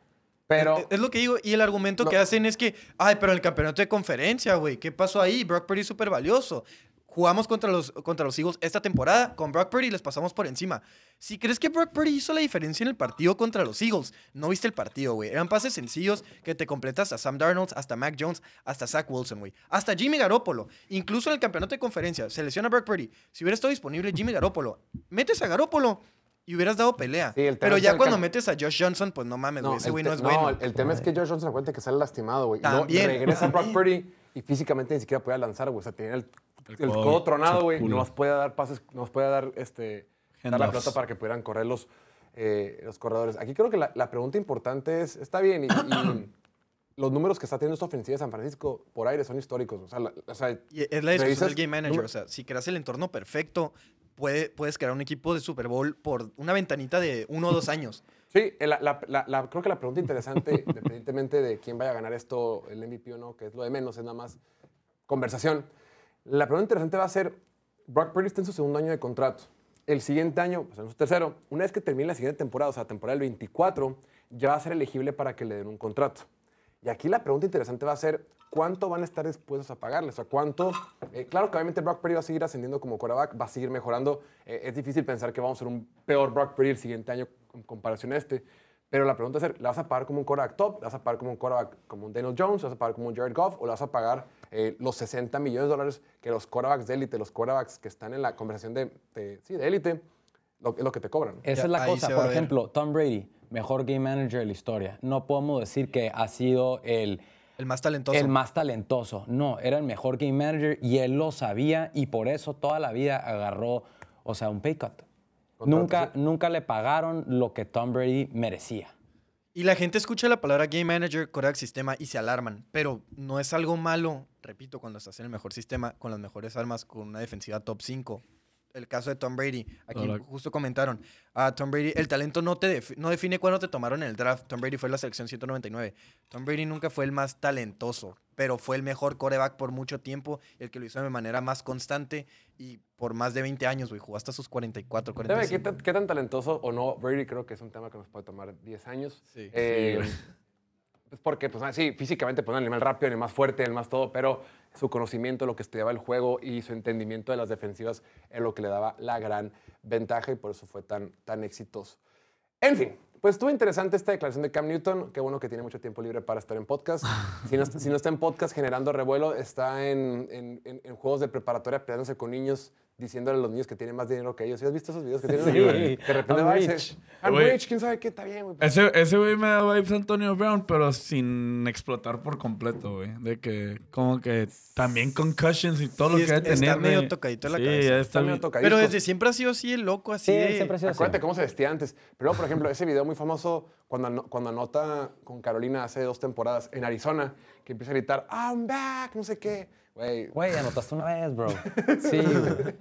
Pero Es, es lo que digo. Y el argumento que hacen es que, ay, pero en el campeonato de conferencia, güey, ¿qué pasó ahí? Brock Purdy es súper valioso. Jugamos contra los, contra los Eagles esta temporada con Brock Purdy y les pasamos por encima. Si crees que Brock Purdy hizo la diferencia en el partido contra los Eagles, no viste el partido, güey. Eran pases sencillos que te completas a Sam Darnold, hasta Mac Jones, hasta Zach Wilson, güey. Hasta Jimmy Garoppolo. Incluso en el campeonato de conferencia, selecciona a Brock Purdy. Si hubiera estado disponible Jimmy Garoppolo, metes a Garoppolo y hubieras dado pelea. Sí, pero ya cuando metes a Josh Johnson, pues no mames, güey. Ese el güey no es bueno. el, el tema es que Josh Johnson se cuenta que sale lastimado, güey. También, regresa Brock. Purdy y físicamente ni siquiera puede lanzar, güey. O sea, tiene el, el codo codo, tronado, güey. No nos puede dar pases, no nos puede dar, este, dar la pelota para que pudieran correr los, eh, los corredores. Aquí creo que la, la pregunta importante es, está bien, y, y [coughs] los números que está teniendo esta ofensiva de San Francisco por aire son históricos. O sea, la- o sea, Y es la discusión del game manager. O sea, si creas el entorno perfecto, puede, puedes crear un equipo de Super Bowl por una ventanita de uno o dos años. [laughs] Sí, eh, la- la- la- la- creo que la pregunta interesante, [laughs] independientemente de quién vaya a ganar esto, el MVP o no, que es lo de menos, es nada más conversación. La pregunta interesante va a ser, Brock Purdy está en su segundo año de contrato. El siguiente año, pues en su tercero, una vez que termine la siguiente temporada, o sea, temporada del 24, ya va a ser elegible para que le den un contrato. Y aquí la pregunta interesante va a ser, ¿cuánto van a estar dispuestos a pagarle? O sea, ¿cuánto? eh, claro que obviamente Brock Purdy va a seguir ascendiendo como quarterback, va a seguir mejorando. Eh, es difícil pensar que vamos a ser un peor Brock Purdy el siguiente año en comparación a este. Pero la pregunta es, ¿le vas a pagar como un quarterback top? ¿Le vas a pagar como un quarterback como un Daniel Jones? ¿Le vas a pagar como un Jared Goff? ¿O le vas a pagar eh, los 60 millones de dólares que los quarterbacks de élite, los quarterbacks que están en la conversación de, de- sí, de élite, lo, es lo que te cobran? Esa Ya, es la cosa. Por ejemplo, Tom Brady, mejor game manager de la historia. No podemos decir que ha sido el, El más talentoso. el más talentoso. No, era el mejor game manager y él lo sabía y por eso toda la vida agarró, o sea, un pay cut. Nunca, nunca le pagaron lo que Tom Brady merecía. Y la gente escucha la palabra game manager, coreback sistema y se alarman. Pero no es algo malo, repito, cuando estás en el mejor sistema, con las mejores armas, con una defensiva top 5. El caso de Tom Brady, aquí Hola. justo comentaron, a Tom Brady, el talento no, te no define cuándo te tomaron en el draft. Tom Brady fue la selección 199. Tom Brady nunca fue el más talentoso, pero fue el mejor coreback por mucho tiempo, el que lo hizo de manera más constante y por más de 20 años, güey. Jugó hasta sus 44, ¿Sabe 45. qué tan, qué tan talentoso o no? Brady creo que es un tema que nos puede tomar 10 años. Sí. Eh, pues porque, pues, ah, sí, físicamente, pues, el más rápido, el más fuerte, el más todo, pero su conocimiento, lo que estudiaba el juego y su entendimiento de las defensivas es lo que le daba la gran ventaja y por eso fue tan, tan exitoso. En fin, pues estuvo interesante esta declaración de Cam Newton. Qué bueno que tiene mucho tiempo libre para estar en podcast. [laughs] Si no, está- si no está en podcast generando revuelo, está en, en- en- en juegos de preparatoria peleándose con niños, diciéndole a los niños que tienen más dinero que ellos. ¿Sí has visto esos videos que tienen? Sí, Que de repente I'm va y dice, rich. I'm Güey. rich, quién sabe qué, está bien, güey. Ese, ese güey me da vibes Antonio Brown, pero sin explotar por completo, güey. De que, como que también concussions y todo lo Sí, que ha de está tener. medio güey. tocadito de la Sí, cabeza. Está está medio bien. tocadisco. Pero desde siempre ha sido así el loco, así Sí, de- siempre ha sido así. Acuérdate cómo se vestía antes. Pero por ejemplo, ese video muy famoso cuando, cuando anota con Carolina hace dos temporadas en Arizona, que empieza a gritar, I'm back, no sé qué. Güey, Güey, anotaste una vez, bro. [laughs] Sí, güey.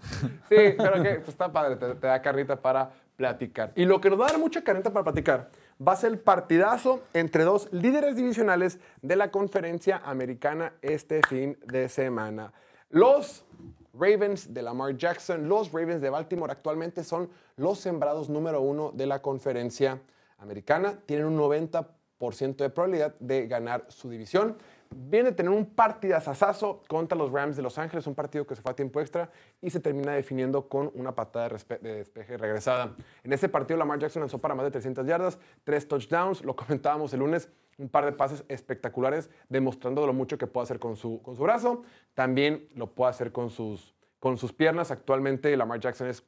Sí, pero que pues, está padre, te, te da carnita para platicar. Y lo que nos va a dar mucha carnita para platicar va a ser el partidazo entre dos líderes divisionales de la conferencia americana este fin de semana. Los Ravens de Lamar Jackson, los Ravens de Baltimore actualmente son los sembrados número uno de la conferencia americana. Tienen un 90% de probabilidad de ganar su división. Viene a tener un partidazazazo contra los Rams de Los Ángeles, un partido que se fue a tiempo extra y se termina definiendo con una patada de, de despeje regresada. En ese partido, Lamar Jackson lanzó para más de 300 yardas, tres touchdowns, lo comentábamos el lunes, un par de pases espectaculares, demostrando lo mucho que puede hacer con su, con su brazo. También lo puede hacer con sus, con sus piernas. Actualmente, Lamar Jackson es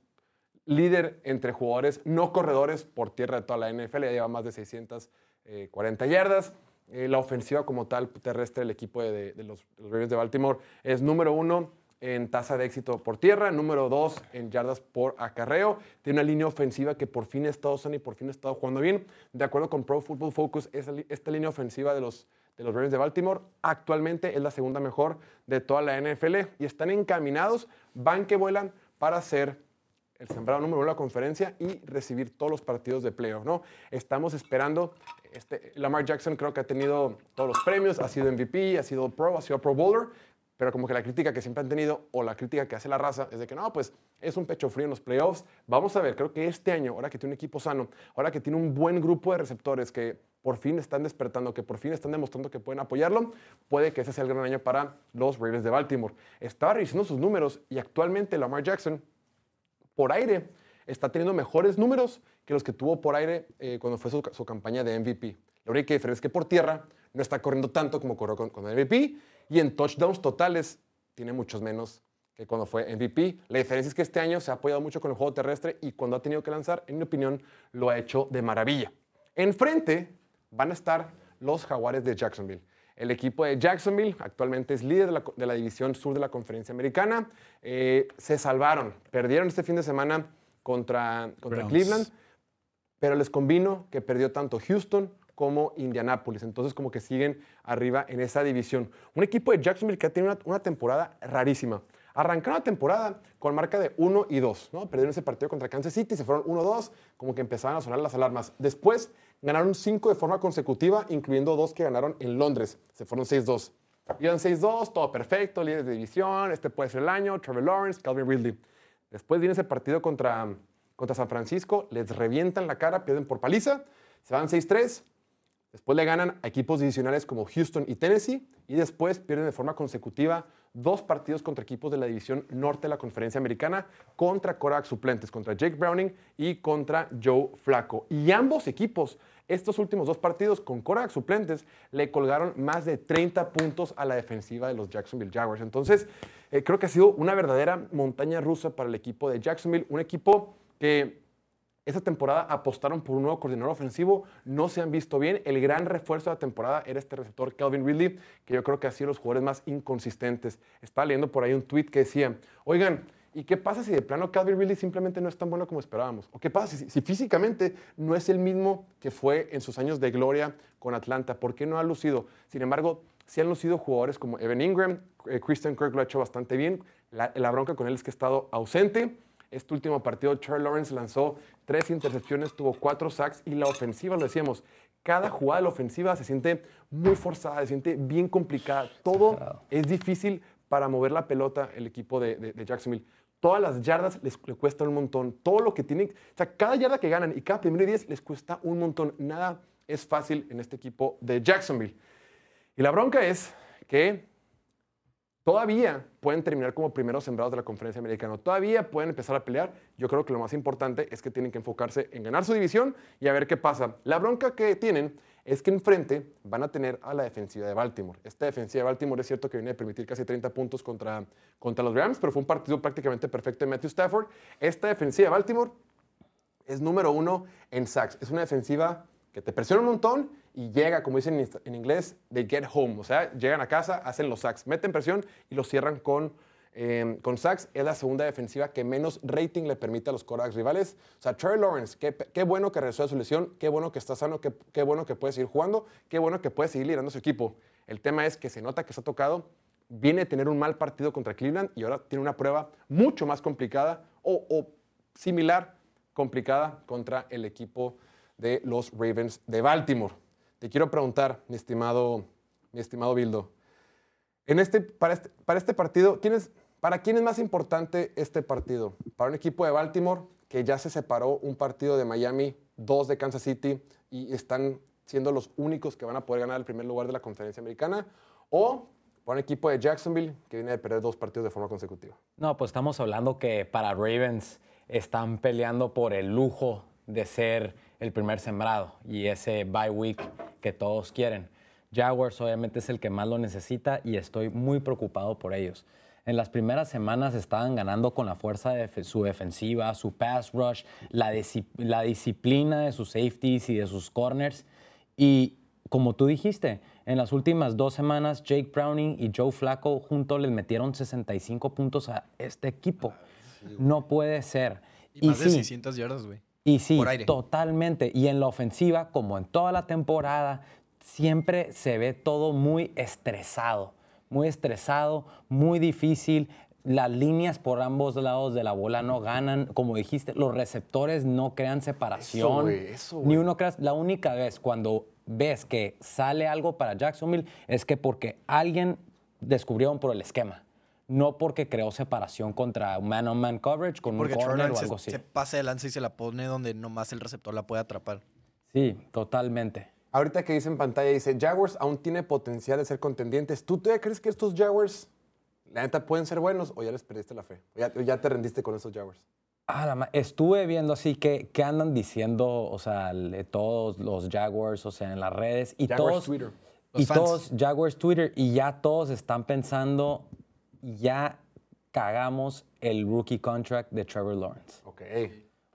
líder entre jugadores no corredores por tierra de toda la NFL, ya lleva más de 640 yardas. Eh, la ofensiva como tal terrestre del equipo de, los, de de Baltimore es número uno en tasa de éxito por tierra, número dos en yardas por acarreo. Tiene una línea ofensiva que por fin ha estado sana y por fin ha estado jugando bien. De acuerdo con Pro Football Focus, esta línea ofensiva de los, de los Ravens de Baltimore actualmente es la segunda mejor de toda la NFL y están encaminados, van que vuelan para ser el sembrado número uno de la conferencia y recibir todos los partidos de playoff, ¿no? Estamos esperando, este, Lamar Jackson creo que ha tenido todos los premios, ha sido MVP, ha sido Pro, ha sido Pro Bowler, pero como que la crítica que siempre han tenido o la crítica que hace la raza es de que no, pues es un pecho frío en los playoffs. Vamos a ver, creo que este año, ahora que tiene un equipo sano, ahora que tiene un buen grupo de receptores que por fin están despertando, que por fin están demostrando que pueden apoyarlo, puede que ese sea el gran año para los Ravens de Baltimore. Estaba revisando sus números y actualmente Lamar Jackson por aire está teniendo mejores números que los que tuvo por aire eh, cuando fue su, su campaña de MVP. La única diferencia es que por tierra no está corriendo tanto como corrió con, con MVP y en touchdowns totales tiene muchos menos que cuando fue MVP. La diferencia es que este año se ha apoyado mucho con el juego terrestre y cuando ha tenido que lanzar, en mi opinión, lo ha hecho de maravilla. Enfrente van a estar los Jaguares de Jacksonville. El equipo de Jacksonville actualmente es líder de la, de la división sur de la conferencia americana. Eh, se salvaron, perdieron este fin de semana contra, contra. Cleveland, pero les convino que perdió tanto Houston como Indianapolis. Entonces, como que siguen arriba en esa división. Un equipo de Jacksonville que ha tenido una, una temporada rarísima. Arrancaron la temporada con marca de 1 y 2, ¿no? Perdieron ese partido contra Kansas City, se fueron 1-2, como que empezaban a sonar las alarmas. Después ganaron 5 de forma consecutiva, incluyendo dos que ganaron en Londres. Se fueron 6-2. Iban 6-2, todo perfecto, líderes de división, este puede ser el año, Trevor Lawrence, Calvin Ridley. Después viene ese partido contra, contra San Francisco, les revientan la cara, pierden por paliza, se van 6-3. Después le ganan a equipos divisionales como Houston y Tennessee y después pierden de forma consecutiva dos partidos contra equipos de la división norte de la conferencia americana contra Korak suplentes, contra Jake Browning y contra Joe Flacco. Y ambos equipos, estos últimos dos partidos con Korak suplentes, le colgaron más de 30 puntos a la defensiva de los Jacksonville Jaguars. Entonces, eh, creo que ha sido una verdadera montaña rusa para el equipo de Jacksonville, un equipo que esta temporada apostaron por un nuevo coordinador ofensivo, no se han visto bien. El gran refuerzo de la temporada era este receptor Calvin Ridley, que yo creo que ha sido los jugadores más inconsistentes. Estaba leyendo por ahí un tweet que decía, oigan, ¿Y qué pasa si de plano Calvin Ridley simplemente no es tan bueno como esperábamos? ¿O qué pasa si, si físicamente no es el mismo que fue en sus años de gloria con Atlanta? ¿Por qué no ha lucido? Sin embargo, sí han lucido jugadores como Evan Ingram, eh, Christian Kirk lo ha hecho bastante bien. La bronca con él es que ha estado ausente. Este último partido, Charles Lawrence lanzó tres intercepciones, tuvo cuatro sacks y la ofensiva, lo decíamos, cada jugada de la ofensiva se siente muy forzada, se siente bien complicada. Todo es difícil para mover la pelota el equipo de, de- de Jacksonville. Todas las yardas les, le cuesta un montón. Todo lo que tienen, o sea, cada yarda que ganan y cada primero y diez les cuesta un montón. Nada es fácil en este equipo de Jacksonville. Y la bronca es que todavía pueden terminar como primeros sembrados de la conferencia americana. Todavía pueden empezar a pelear. Yo creo que lo más importante es que tienen que enfocarse en ganar su división y a ver qué pasa. La bronca que tienen es que enfrente van a tener a la defensiva de Baltimore. Esta defensiva de Baltimore es cierto que viene de permitir casi 30 puntos contra, contra los Rams, pero fue un partido prácticamente perfecto de Matthew Stafford. Esta defensiva de Baltimore es número uno en sacks. Es una defensiva que te presiona un montón y llega, como dicen en- inglés, they get home. O sea, llegan a casa, hacen los sacks, meten presión y los cierran con, eh, con sacks. Es la segunda defensiva que menos rating le permite a los quarterbacks rivales. O sea, Trevor Lawrence, qué, qué bueno que regresó de su lesión, qué bueno que está sano, qué, qué bueno que puede seguir jugando, qué bueno que puede seguir liderando su equipo. El tema es que se nota que está tocado, viene a tener un mal partido contra Cleveland y ahora tiene una prueba mucho más complicada o, o similar complicada contra el equipo de los Ravens de Baltimore. Te quiero preguntar, mi estimado, mi estimado Bildo, en este, para, este, este partido, ¿quién es, ¿para quién es más importante este partido? Para un equipo de Baltimore que ya se separó un partido de Miami, dos de Kansas City y están siendo los únicos que van a poder ganar el primer lugar de la conferencia americana, o para un equipo de Jacksonville que viene de perder dos partidos de forma consecutiva. No, pues estamos hablando que para Ravens están peleando por el lujo de ser el primer sembrado y ese bye week que todos quieren. Jaguars obviamente es el que más lo necesita y estoy muy preocupado por ellos. En las primeras semanas estaban ganando con la fuerza de su defensiva, su pass rush, la, disciplina de sus safeties y de sus corners. Y como tú dijiste, en las últimas dos semanas, Jake Browning y Joe Flacco juntos les metieron 65 puntos a este equipo. No puede ser. Y, más de sí, 600 yardas, güey. Y sí, por aire. totalmente. Y en la ofensiva, como en toda la temporada, siempre se ve todo muy estresado. Muy estresado, muy difícil. Las líneas por ambos lados de la bola no ganan. Como dijiste, los receptores no crean separación. güey, eso, Ni uno crea. La única vez cuando ves que sale algo para Jacksonville es que porque alguien descubrieron por el esquema. No porque creó separación contra un man-on-man coverage con un corner o se, algo así. se pasa de lanza y se la pone donde nomás el receptor la puede atrapar. Sí, totalmente. Ahorita que dice en pantalla, dice, Jaguars aún tiene potencial de ser contendientes. ¿Tú todavía crees que estos Jaguars, la neta, pueden ser buenos o ya les perdiste la fe? ¿O ya, o ya te rendiste con estos Jaguars? Ah, estuve viendo así que, que andan diciendo, o sea, le- todos los Jaguars, o sea, en las redes y Jaguars todos Twitter. y todos Jaguars Twitter y ya todos están pensando ya cagamos el rookie contract de Trevor Lawrence. Ok.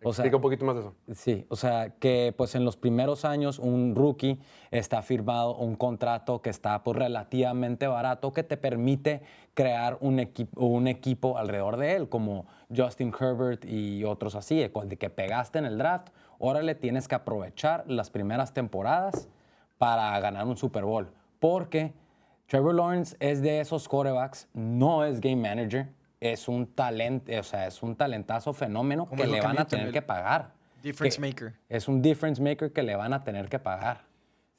O sea- Explica un poquito más de eso. Sí, o sea, que pues en los primeros años un rookie está firmado un contrato que está pues relativamente barato que te permite crear un, equi- un equipo alrededor de él, como Justin Herbert y otros así, de que pegaste en el draft, ahora le tienes que aprovechar las primeras temporadas para ganar un Super Bowl, porque Trevor Lawrence es de esos quarterbacks, no es game manager, es un talento, o sea, es un talentazo fenómeno Como que le van a tener que pagar. difference Que maker. Es un difference maker que le van a tener que pagar.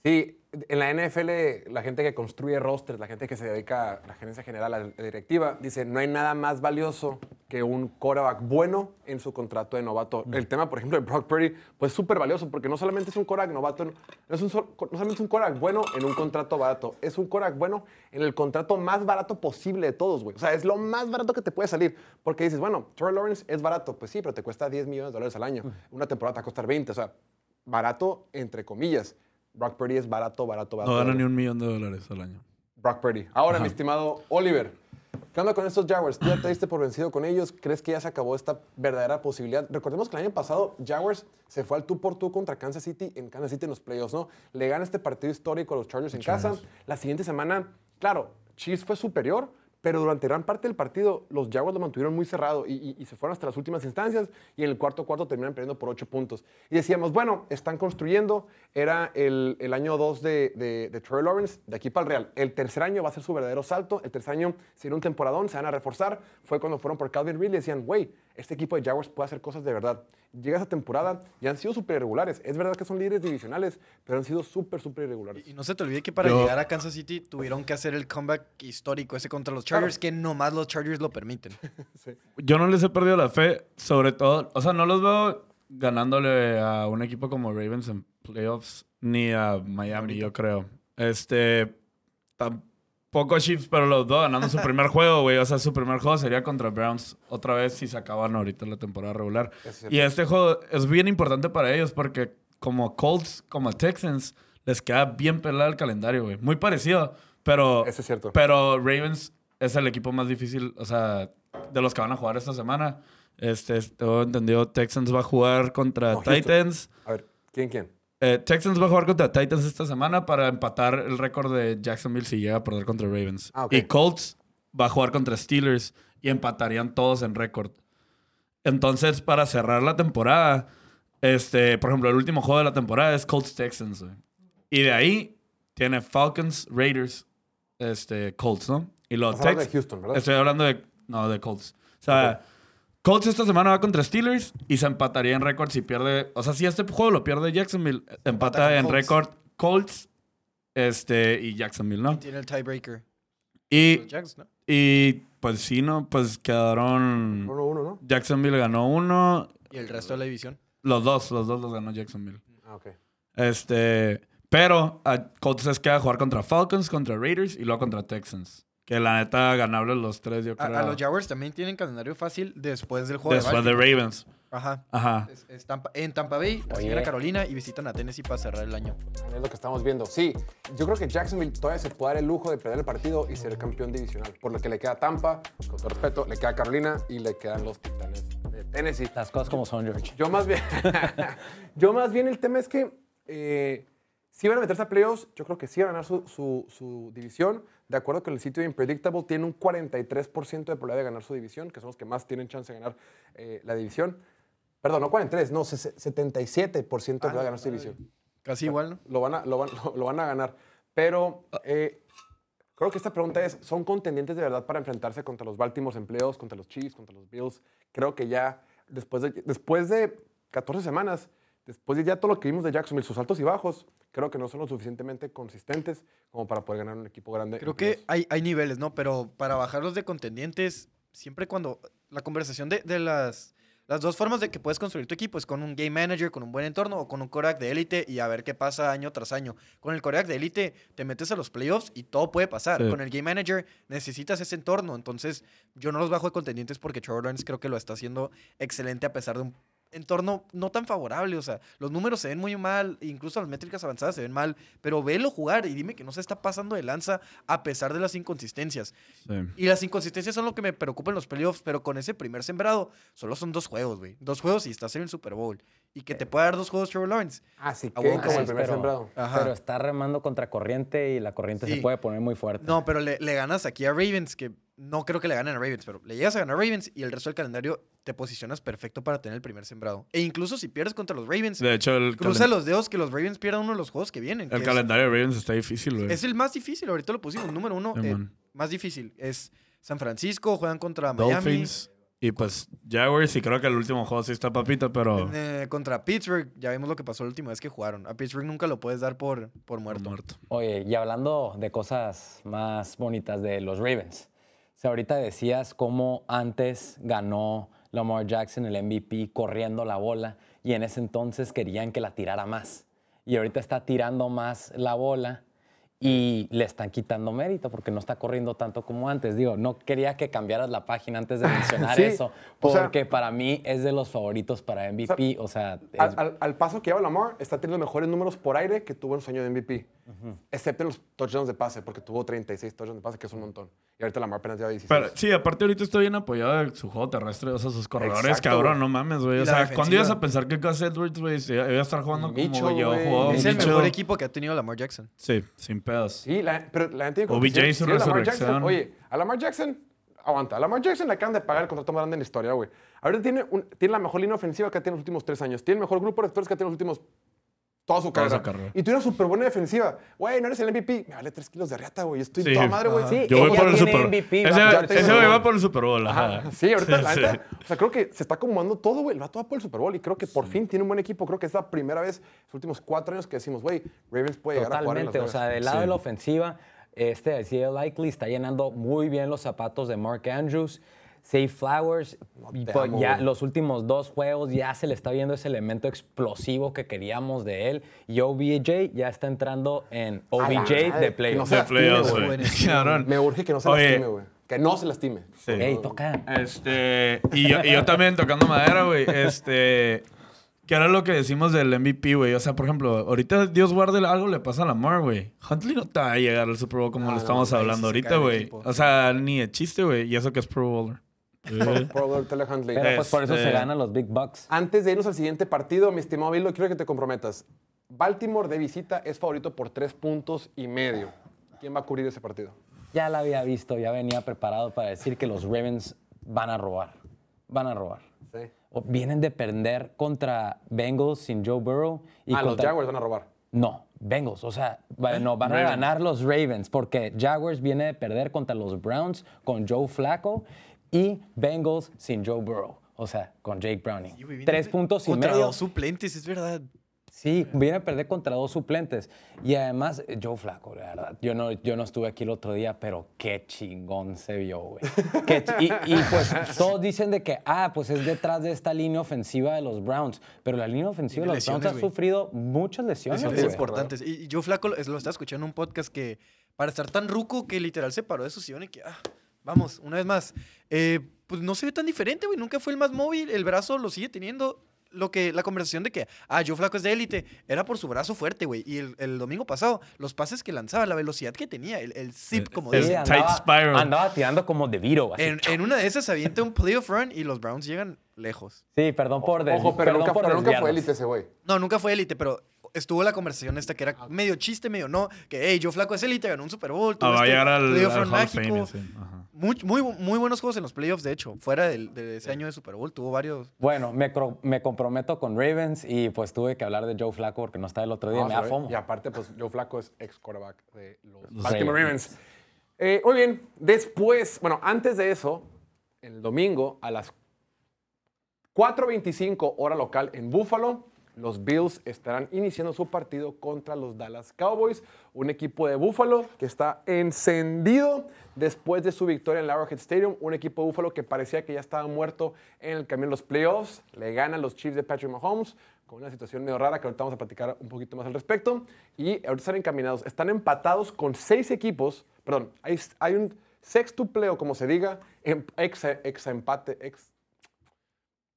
Sí, en la NFL, la gente que construye rosters, la gente que se dedica a la gerencia general, a la directiva, dice, no hay nada más valioso que un quarterback bueno en su contrato de novato. El tema, por ejemplo, de Brock Purdy, pues súper valioso, porque no solamente es un quarterback novato, no, es un no solamente es un quarterback bueno en un contrato barato, es un quarterback bueno en el contrato más barato posible de todos, güey. O sea, es lo más barato que te puede salir, porque dices, bueno, Trevor Lawrence es barato, pues sí, pero te cuesta 10 millones de dólares al año. Una temporada te va a costar 20, o sea, barato entre comillas. Brock Purdy es barato, barato, barato. No gana ni un millón de dólares al año. Brock Purdy. Ahora, mi estimado Oliver, ¿qué onda con estos Jaguars? ¿Tú ya te diste por vencido con ellos? ¿Crees que ya se acabó esta verdadera posibilidad? Recordemos que el año pasado Jaguars se fue al tú por tú contra Kansas City en Kansas City en los playoffs, ¿no? Le gana este partido histórico a los Chargers en casa. La siguiente semana, claro, Chiefs fue superior, pero durante gran parte del partido los Jaguars lo mantuvieron muy cerrado y, y- y se fueron hasta las últimas instancias y en el cuarto cuarto terminan perdiendo por ocho puntos. Y decíamos, bueno, están construyendo, era el, el año 2 de, de, de Trevor Lawrence, de aquí para el Real. El tercer año va a ser su verdadero salto, el tercer año sería un temporadón, se van a reforzar. Fue cuando fueron por Calvin Ridley y decían, güey, este equipo de Jaguars puede hacer cosas de verdad. Llega esa temporada y han sido súper irregulares. Es verdad que son líderes divisionales, pero han sido súper, súper irregulares. Y no se te olvide que para Yo- llegar a Kansas City tuvieron que hacer el comeback histórico ese contra los Chargers, que nomás los Chargers lo permiten. [laughs] Yo no les he perdido la fe, sobre todo, o sea, no los veo ganándole a un equipo como Ravens en playoffs, ni a Miami, yo creo. Este, tampoco Chiefs, pero los dos ganando su primer [laughs] juego, güey. O sea, su primer juego sería contra Browns otra vez si se acaban ahorita la temporada regular. Y este juego es bien importante para ellos porque como Colts, como Texans, les queda bien pelado el calendario, güey. Muy parecido, pero... Eso es cierto. Pero Ravens es el equipo más difícil, o sea, de los que van a jugar esta semana. Este, tengo entendido, Texans va a jugar contra No, Houston. Titans. A ver, ¿quién, quién? Eh, Texans va a jugar contra Titans esta semana para empatar el récord de Jacksonville si llega a perder contra Ravens. Ah. Y Colts va a jugar contra Steelers y empatarían todos en récord. Entonces, para cerrar la temporada, este, por ejemplo, el último juego de la temporada es Colts Texans. Y de ahí tiene Falcons, Raiders, este, Colts, ¿no? Y los Estás hablando de Houston, ¿verdad? Estoy hablando de. No, de Colts. O sea, Colts esta semana va contra Steelers y se empataría en récord si pierde. O sea, si este juego lo pierde Jacksonville, empata con en récord Colts este, y Jacksonville, ¿no? Tiene el tiebreaker. Y, y pues sí, ¿no? Pues quedaron. 1-1, ¿no? Jacksonville ganó uno. Y el resto de la división. Los dos, los dos los ganó Jacksonville. Ah, ok. Este. Pero a Colts les queda jugar contra Falcons, contra Raiders y luego contra Texans. Que la neta, ganable los tres, yo A, creo. a los Jaguars también tienen calendario fácil después del juego Después de. Ravens. Ajá. Ajá. Es- es Tampa- en Tampa Bay, reciben a Carolina y visitan a Tennessee para cerrar el año. Es lo que estamos viendo. Sí, yo creo que Jacksonville todavía se puede dar el lujo de perder el partido y ser campeón divisional. Por lo que le queda a Tampa, con todo respeto, le queda a Carolina y le quedan los Titanes de Tennessee. Las cosas como son, George. Yo más bien, [laughs] yo más bien el tema es que eh, si van a meterse a playoffs, yo creo que sí van a ganar su, su- su división. De acuerdo con el sitio de Impredictable, tiene un 43% de probabilidad de ganar su división, que son los que más tienen chance de ganar eh, la división. Perdón, no 43, no, se- 77% de probabilidad de ganar su división. Casi igual, ¿no? Lo van a, lo van, lo- [laughs] lo van a ganar. Pero eh, creo que esta pregunta es, ¿son contendientes de verdad para enfrentarse contra los Baltimore empleos, contra los Chiefs, contra los Bills? Creo que ya después de, después de 14 semanas, después de ya todo lo que vimos de Jacksonville, sus altos y bajos, creo que no son lo suficientemente consistentes como para poder ganar un equipo grande. Creo que hay, hay niveles, ¿no? Pero para bajarlos de contendientes, siempre cuando la conversación de, de las, las dos formas de que puedes construir tu equipo es con un game manager, con un buen entorno o con un coreback de élite y a ver qué pasa año tras año. Con el coreback de élite te metes a los playoffs y todo puede pasar. Sí. Con el game manager necesitas ese entorno. Entonces, yo no los bajo de contendientes porque Trevor Lawrence creo que lo está haciendo excelente a pesar de un entorno no tan favorable. O sea, los números se ven muy mal, incluso las métricas avanzadas se ven mal, pero velo jugar y dime que no se está pasando de lanza a pesar de las inconsistencias. Sí. Y las inconsistencias son lo que me preocupa en los playoffs, pero con ese primer sembrado solo son dos juegos, güey. Dos juegos y estás en el Super Bowl. Y que te pueda dar dos juegos Trevor Lawrence. Así que Ah, bueno, como el primer pero- sembrado. Ajá. Pero está remando contra corriente y la corriente Sí. se puede poner muy fuerte. No, pero le, le ganas aquí a Ravens, que no creo que le ganen a Ravens, pero le llegas a ganar a Ravens y el resto del calendario te posicionas perfecto para tener el primer sembrado. E incluso si pierdes contra los Ravens, De hecho, el, cruza los dedos que los Ravens pierdan uno de los juegos que vienen. que el es- calendario de Ravens está difícil, güey. Es el más difícil, ahorita lo pusimos, número uno, eh, más difícil. Es San Francisco, juegan contra Miami, Dolphins. Y pues Jaguars, y creo que el último juego sí está papita, pero. eh, contra Pittsburgh. Ya vimos lo que pasó la última vez que jugaron. A Pittsburgh nunca lo puedes dar por, por muerto. muerto. Oye, y hablando de cosas más bonitas de los Ravens. Sea, ahorita decías cómo antes ganó Lamar Jackson el MVP corriendo la bola y en ese entonces querían que la tirara más. Y ahorita está tirando más la bola y le están quitando mérito porque no está corriendo tanto como antes. Digo, no quería que cambiaras la página antes de [laughs] mencionar Sí, eso o sea- porque para mí es de los favoritos para MVP. O sea, es- Al, paso que lleva Lamar, está teniendo mejores números por aire que tuvo en su año de MVP. Excepto en los touchdowns de pase, porque tuvo 36 touchdowns de pase, que es un montón. Y ahorita Lamar apenas lleva 16. Pero sí, aparte ahorita está bien apoyado de su juego terrestre, o sea, sus corredores, Exacto, cabrón, güey. no mames, güey. O sea, defensiva. ¿cuándo ibas a pensar que Gus Edwards, güey, iba a estar jugando Mitchell, como yo? Es el mejor equipo que ha tenido Lamar Jackson. Sí, sin pedos. Sí, la, pero la gente dijo OBJ que sí, resurrección. Oye, a Lamar Jackson, aguanta. A Lamar Jackson le acaban de pagar el contrato más grande en la historia, güey. Ahorita tiene, un- tiene la mejor línea ofensiva que ha tenido en los últimos tres años. Tiene el mejor grupo de receptores que ha tenido en los últimos. Toda su Toda su carrera. Y tiene una súper buena defensiva. Güey, no eres el MVP. Me vale tres kilos de reata, güey. Estoy Sí. toda madre, güey. Sí, Yo voy ella por el tiene Super MVP, Ese, güey va por el Super Bowl. Ajá. Ajá. Sí, ahorita, la Sí. neta, o sea, creo que se está acomodando todo, güey. El vato va por el Super Bowl y creo que por fin tiene un buen equipo. Creo que es la primera vez en los últimos cuatro años que decimos, güey, Ravens puede llegar a jugar en Las o sea, del lado Sí. de la ofensiva, este Isaiah Likely está llenando muy bien los zapatos de Mark Andrews. Say Flowers, y te pues amo, ya güey. los últimos dos juegos ya se le está viendo ese elemento explosivo que queríamos de él. Y OBJ ya está entrando en OBJ de no playoffs. güey. [laughs] Cabrón. Me urge que no se Oye, lastime, güey. Que no se lastime. Sí. Ey, toca. Este, y yo, y yo también tocando madera, güey. Este, que era lo que decimos del MVP, güey. O sea, por ejemplo, ahorita Dios guarde algo le pasa a Lamar, güey. Huntley no te va a llegar al Super Bowl como Ah, lo no, estamos hablando ahorita, güey. O sea, ni de chiste, güey. Y eso que es Pro Bowler. Eh, Pro Bowl Tele Huntley. Pero pues por eso Este- se ganan los Big Bucks. Antes de irnos al siguiente partido, mi estimado Bildo, quiero que te comprometas. Baltimore de visita es favorito por tres puntos y medio. ¿Quién va a cubrir ese partido? Ya la había visto, ya venía preparado para decir que los Ravens van a robar. Van a robar. Sí. O vienen de perder contra Bengals sin Joe Burrow. Y ah, los Jaguars van a robar. No, Bengals. O sea, va- no, van a ganar los Ravens porque Jaguars viene de perder contra los Browns con Joe Flacco y Bengals sin Joe Burrow. O sea, con Jake Browning. Sí, güey, viene Tres puntos y contra medio. dos suplentes, es verdad. Sí, viene a perder contra dos suplentes. Y además, Joe Flaco, la verdad. Yo no, yo no estuve aquí el otro día, pero qué chingón se vio, güey. Y, y, pues todos dicen de que, ah, pues es detrás de esta línea ofensiva de los Browns. Pero la línea ofensiva de los Browns ha sufrido muchas lesiones, Lesiones güey. importantes. Y, Joe Flaco lo, lo estaba escuchando en un podcast que para estar tan ruco que literal se paró de su sillón y que, ah, vamos, una vez más. Eh, pues no se ve tan diferente, güey. Nunca fue el más móvil. El brazo lo sigue teniendo. Lo que, la conversación de que, ah, Joe Flaco es de élite, era por su brazo fuerte, güey. Y el, el domingo pasado, los pases que lanzaba, la velocidad que tenía, el, el zip, como el- dicen. tight spiral. andaba tirando como de Viro. así. En, en una de esas se avienta un playoff run y los Browns llegan lejos. Sí, perdón por Ojo, pero nunca, por pero nunca fue élite ese güey. No, nunca fue élite, pero estuvo la conversación esta que era medio chiste, medio no. Que, hey, Joe Flaco es élite, ganó un Super Bowl. Ah, tuvo este llegar al, playoff al mágico. Fame. sí. Muy, muy, muy buenos juegos en los playoffs, de hecho. Fuera del- de ese año de Super Bowl, tuvo varios. Bueno, me, comprometo con Ravens y pues tuve que hablar de Joe Flaco porque no está el otro día. Vamos me da fomo. Y aparte, pues Joe Flaco es ex quarterback de los Baltimore Ravens. Ravens. Eh, muy bien, después, bueno, antes de eso, el domingo a las 4.25 hora local en Buffalo, los Bills estarán iniciando su partido contra los Dallas Cowboys, un equipo de Buffalo que está encendido después de su victoria en Arrowhead Stadium, un equipo de Buffalo que parecía que ya estaba muerto en el camino de los playoffs, le ganan los Chiefs de Patrick Mahomes con una situación medio rara que ahorita vamos a platicar un poquito más al respecto, y ahorita están encaminados, están empatados con seis equipos, perdón, hay, un sextupleo, como se diga, ex, empate,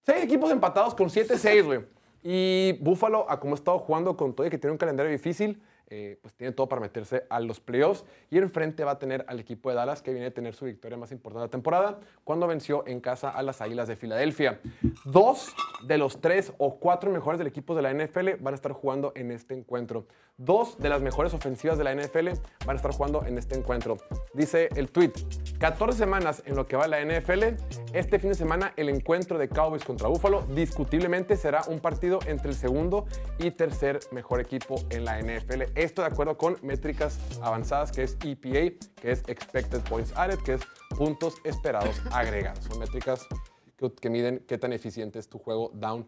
Seis equipos empatados con 7-6, güey. Y Buffalo, a como ha estado jugando con todo que tiene un calendario difícil, eh, pues tiene todo para meterse a los playoffs. Y enfrente va a tener al equipo de Dallas, que viene a tener su victoria más importante de la temporada, cuando venció en casa a las Águilas de Filadelfia. Dos de los tres o cuatro mejores del equipo de la NFL van a estar jugando en este encuentro. Dos de las mejores ofensivas de la NFL van a estar jugando en este encuentro. Dice el tweet, 14 semanas en lo que va la NFL, este fin de semana el encuentro de Cowboys contra Buffalo discutiblemente será un partido entre el segundo y tercer mejor equipo en la NFL. Esto de acuerdo con métricas avanzadas que es EPA, que es Expected Points Added, que es puntos esperados [laughs] agregados. Son métricas que, que miden qué tan eficiente es tu juego down,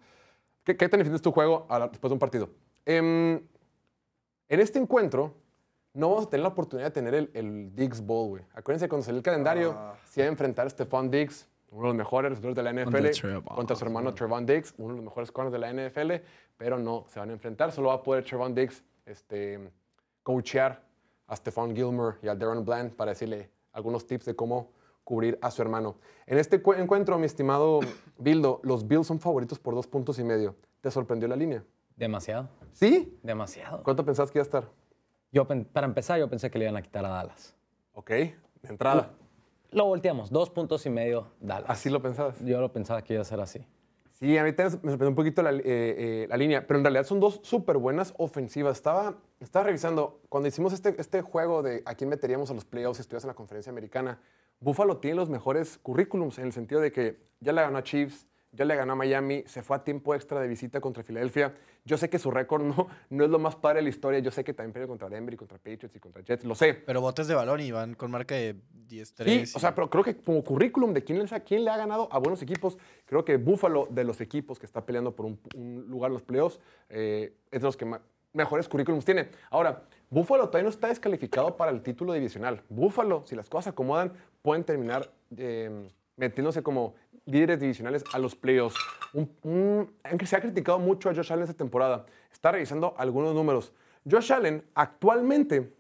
qué, qué tan eficiente es tu juego la- después de un partido. Em, en este encuentro, no vamos a tener la oportunidad de tener el, el Diggs Bowl, güey. Acuérdense, cuando salió el calendario, se iba a enfrentar a Stephon Diggs, uno de los mejores receptores de la NFL, contra su hermano Trevon Diggs, uno de los mejores corners de la NFL, pero no se van a enfrentar. Solo va a poder Trevon Diggs este, coachear a Stephon Gilmore y a Darren Bland para decirle algunos tips de cómo cubrir a su hermano. En este cu- encuentro, mi estimado [coughs] Bildo, los Bills son favoritos por dos puntos y medio. ¿Te sorprendió la línea? Demasiado, ¿Sí? demasiado. ¿Cuánto pensabas que iba a estar? Yo, para empezar, yo pensé que le iban a quitar a Dallas. Ok, de entrada. Lo volteamos, dos puntos y medio Dallas. Así lo pensabas. Yo lo pensaba que iba a ser así. Sí, a mí me sorprendió un poquito la, eh, eh, la línea, pero en realidad son dos súper buenas ofensivas. Estaba, estaba revisando, cuando hicimos este, este juego de a quién meteríamos a los playoffs si estuvieras en la conferencia americana, Buffalo tiene los mejores currículums en el sentido de que ya le ganó a Chiefs, ya le ganó a Miami, se fue a tiempo extra de visita contra Filadelfia. Yo sé que su récord no, no es lo más padre de la historia. Yo sé que también perdió contra Denver y contra Patriots y contra Jets, lo sé. Pero botes de balón y van con marca de 10-3. Sí, o sea, pero creo que como currículum de quién, le- quién le ha ganado a buenos equipos, creo que Buffalo, de los equipos que está peleando por un, un lugar en los playoffs, eh, es de los que mejores currículums tiene. Ahora, Buffalo todavía no está descalificado para el título divisional. Buffalo, si las cosas se acomodan, pueden terminar eh, metiéndose como líderes divisionales a los playoffs. Un- un- se ha criticado mucho a Josh Allen esta temporada, está revisando algunos números. Josh Allen actualmente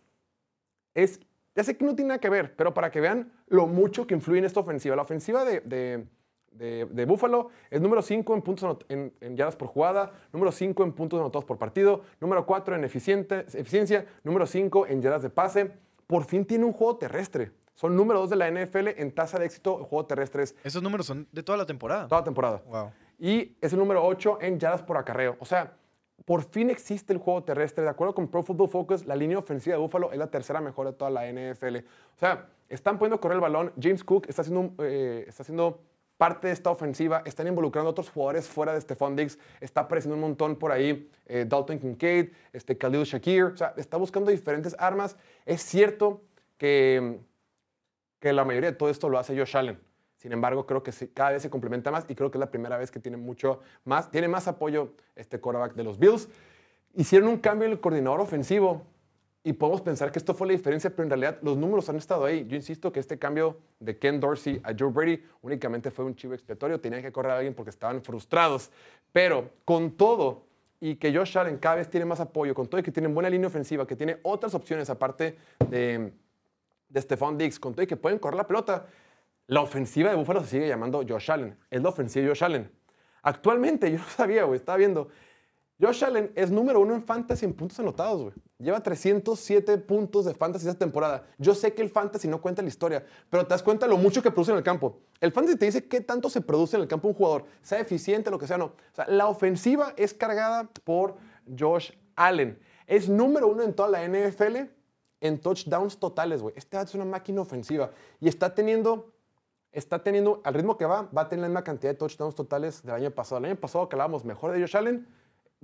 es, ya sé que no tiene nada que ver, pero para que vean lo mucho que influye en esta ofensiva. La ofensiva de, de, de- de Buffalo es número 5 en puntos en, en yardas por jugada, número 5 en puntos anotados por partido, número 4 en eficiencia, número 5 en yardas de pase. Por fin tiene un juego terrestre. Son número 2 de la NFL en tasa de éxito en juego terrestre es Esos números son de toda la temporada. toda temporada. Wow. Y es el número 8 en yardas por acarreo. O sea, por fin existe el juego terrestre. De acuerdo con Pro Football Focus, la línea ofensiva de Buffalo es la tercera mejor de toda la NFL. O sea, están poniendo a correr el balón. James Cook está haciendo, eh, está haciendo parte de esta ofensiva. Están involucrando a otros jugadores fuera de Stephon Diggs. Está apareciendo un montón por ahí. eh, Dalton Kincaid, este, Khalil Shakir. O sea, está buscando diferentes armas. Es cierto que que la mayoría de todo esto lo hace Josh Allen. Sin embargo, creo que cada vez se complementa más y creo que es la primera vez que tiene mucho más, tiene más apoyo este quarterback de los Bills. Hicieron un cambio en el coordinador ofensivo y podemos pensar que esto fue la diferencia, pero en realidad los números han estado ahí. Yo insisto que este cambio de Ken Dorsey a Joe Brady únicamente fue un chivo expiatorio, tenían que correr a alguien porque estaban frustrados. Pero con todo y que Josh Allen cada vez tiene más apoyo, con todo y que tiene buena línea ofensiva, que tiene otras opciones aparte de de Stephon Diggs, con todo y que pueden correr la pelota, la ofensiva de Buffalo se sigue llamando Josh Allen. Es la ofensiva de Josh Allen. Actualmente, [laughs] yo no sabía, güey, estaba viendo. Josh Allen es número uno en fantasy en puntos anotados, güey. Lleva 307 puntos de fantasy esta temporada. Yo sé que el fantasy no cuenta la historia, pero te das cuenta lo mucho que produce en el campo. El fantasy te dice qué tanto se produce en el campo un jugador, sea eficiente, lo que sea, no. O sea, la ofensiva es cargada por Josh Allen. Es número uno en toda la NFL en touchdowns totales, güey. Este es una máquina ofensiva y está teniendo, está teniendo, al ritmo que va, va a tener la misma cantidad de touchdowns totales del año pasado. El año pasado que hablábamos mejor de Josh Allen,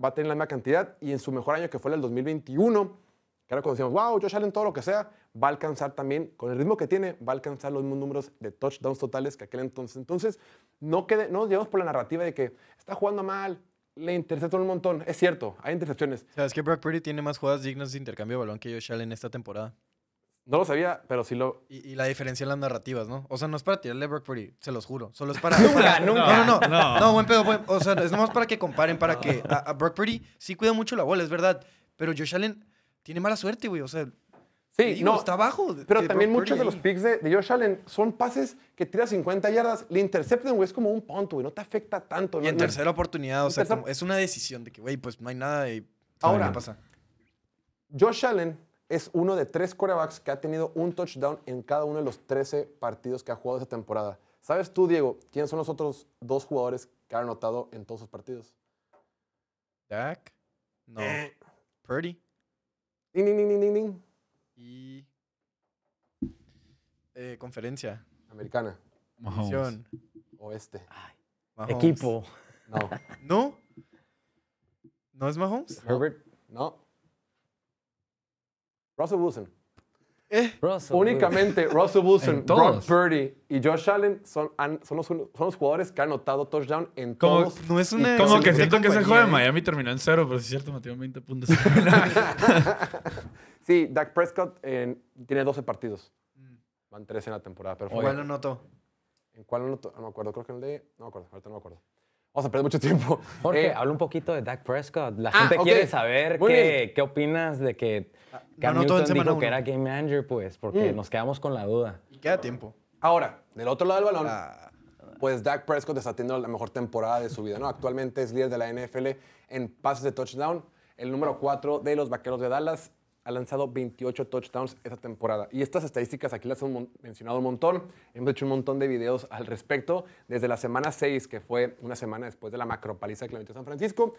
va a tener la misma cantidad y en su mejor año que fue el 2021, que ahora cuando wow, Josh Allen todo lo que sea, va a alcanzar también, con el ritmo que tiene, va a alcanzar los mismos números de touchdowns totales que aquel entonces. Entonces, no, quede, no nos llevamos por la narrativa de que está jugando mal, le interceptó un montón. Es cierto, hay intercepciones. ¿Sabes que Brock Purdy tiene más jugadas dignas de intercambio de balón que Josh Allen esta temporada? No lo sabía, pero sí lo, Y, y la diferencia en las narrativas, ¿no? O sea, no es para tirarle a Brock Purdy, se los juro. Solo es para. [laughs] Nunca, para- nunca. No, no, no. No. No, buen pedo. buen- o sea, es nomás para que comparen, para que. A, a Brock Purdy sí cuida mucho la bola, es verdad. Pero Josh Allen tiene mala suerte, güey. O sea, Sí, digo, no. está abajo. de- Pero de también Brock muchos Purdy de los picks de, de Josh Allen son pases que tira 50 yardas, le interceptan, güey, es como un punto, güey, no te afecta tanto. Y en no- tercera oportunidad, o sea, tercera- es una decisión de que, güey, pues no hay nada y. Ahora, ¿qué pasa? Josh Allen es uno de tres quarterbacks que ha tenido un touchdown en cada uno de los 13 partidos que ha jugado esa temporada. ¿Sabes tú, Diego, quiénes son los otros dos jugadores que han anotado en todos sus partidos? Dak. No. Eh. Purdy. Ding, ding, ding, ding, ding. Y. Eh, conferencia. Americana. División. oeste. Mahomes. Equipo. No, ¿No? ¿No es Mahomes? Herbert. no. Russell Wilson. Eh. Russell. Únicamente Russell Wilson, Brock todos. Purdy y Josh Allen son, han- son, los, son los jugadores que han anotado touchdown en Como- todos. No es una. Como que siento que ese juego de. Miami terminó en cero, pero sí es cierto, metieron 20 puntos. [laughs] [laughs] Sí, Dak Prescott en- tiene 12 partidos. Van 13 en la temporada. Pero Igual lo noto. ¿En cuál no, no me acuerdo? Creo que en el de... No me acuerdo, ahorita no me acuerdo. Vamos a perder mucho tiempo. [laughs] Jorge, Eh, habla un poquito de Dak Prescott. La Ah, gente quiere saber qué, qué opinas de que Cam no en Newton dijo que uno. era game manager, pues, porque Mm. nos quedamos con la duda. Y queda tiempo. Ahora, del otro lado del balón, Ah, pues Dak Prescott está teniendo la mejor temporada de su vida. ¿no? Actualmente es líder de la NFL en pases de touchdown, el número 4 de los Vaqueros de Dallas. Ha lanzado 28 touchdowns esta temporada. Y estas estadísticas aquí las hemos mencionado un montón. Hemos hecho un montón de videos al respecto. Desde la semana 6, que fue una semana después de la macropaliza que le metió San Francisco,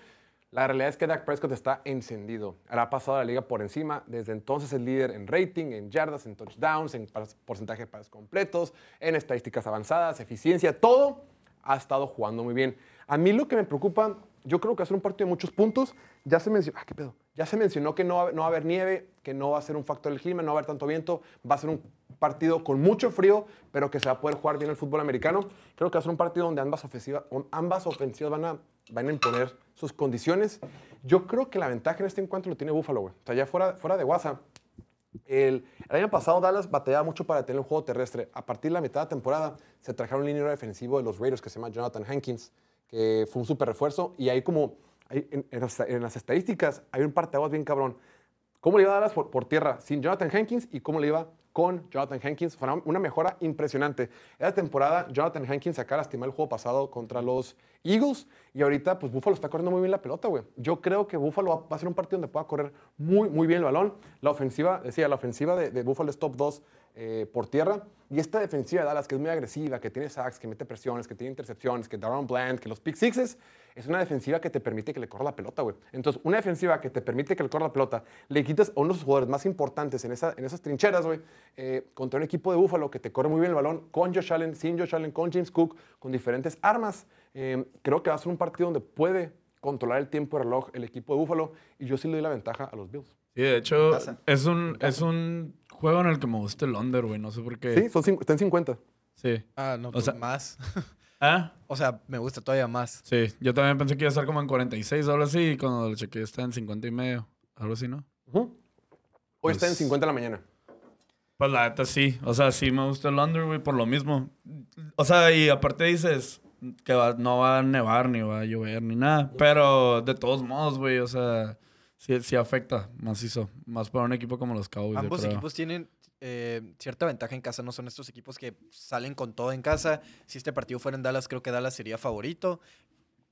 la realidad es que Dak Prescott está encendido. Ha pasado la liga por encima. Desde entonces es líder en rating, en yardas, en touchdowns, en porcentaje de pases completos, en estadísticas avanzadas, eficiencia, todo ha estado jugando muy bien. A mí lo que me preocupa, yo creo que ser un partido de muchos puntos. Ya se mencionó, ah, ¿qué pedo? Ya se mencionó que no va, no a haber nieve, que no va a ser un factor del clima, no va a haber tanto viento. Va a ser un partido con mucho frío, pero que se va a poder jugar bien el fútbol americano. Creo que va a ser un partido donde ambas ofensivas, ambas ofensivas van a, van a imponer sus condiciones. Yo creo que la ventaja en este encuentro lo tiene Buffalo, güey. O sea, ya fuera, fuera de WhatsApp. El, el año pasado Dallas batallaba mucho para tener un juego terrestre. A partir de la mitad de la temporada se trajeron un liniero defensivo de los Raiders que se llama Jonathan Hankins, que fue un súper refuerzo. Y ahí como, en, las, estadísticas hay un parteaguas bien cabrón. ¿Cómo le iba a Dallas por, por tierra sin Jonathan Hankins y cómo le iba con Jonathan Hankins? Fue una- una mejora impresionante. Esta temporada Jonathan Hankins acá lastimó el juego pasado contra los Eagles y ahorita pues Buffalo está corriendo muy bien la pelota, güey. Yo creo que Buffalo va, va a ser un partido donde pueda correr muy, muy bien el balón. La ofensiva, decía, la ofensiva de, de Buffalo es top 2 eh, por tierra. Y esta defensiva de Dallas, que es muy agresiva, que tiene sacks, que mete presiones, que tiene intercepciones, que Darren Bland, que los pick sixes, es una defensiva que te permite que le corra la pelota, güey. Entonces, una defensiva que te permite que le corra la pelota, le quitas a uno de los jugadores más importantes en, esa, en esas trincheras, güey, eh, contra un equipo de Búfalo que te corre muy bien el balón, con Josh Allen, sin Josh Allen, con James Cook, con diferentes armas. Eh, creo que va a ser un partido donde puede controlar el tiempo de reloj el equipo de Búfalo y yo sí le doy la ventaja a los Bills. Sí, de hecho, es un, es un juego en el que me gusta el under, güey. No sé por qué. Sí, son está en 50. Sí. Ah, no, O pues sea- más. [laughs] ¿Ah? O sea, me gusta todavía más. Sí. Yo también pensé que iba a estar como en 46 o algo así. Y cuando lo chequeé está en 50 y medio. Algo así, ¿no? Ujú. Hoy está en Pues- 50 de la mañana. Pues la neta sí. O sea, sí me gusta el under, güey, por lo mismo. O sea, y aparte dices que va- no va a nevar, ni va a llover, ni nada. Pero de todos modos, güey, o sea, sí, sí afecta macizo. Más para un equipo como los Cowboys. Ambos equipos tienen eh, cierta ventaja en casa, no son estos equipos que salen con todo en casa. Si este partido fuera en Dallas, creo que Dallas sería favorito.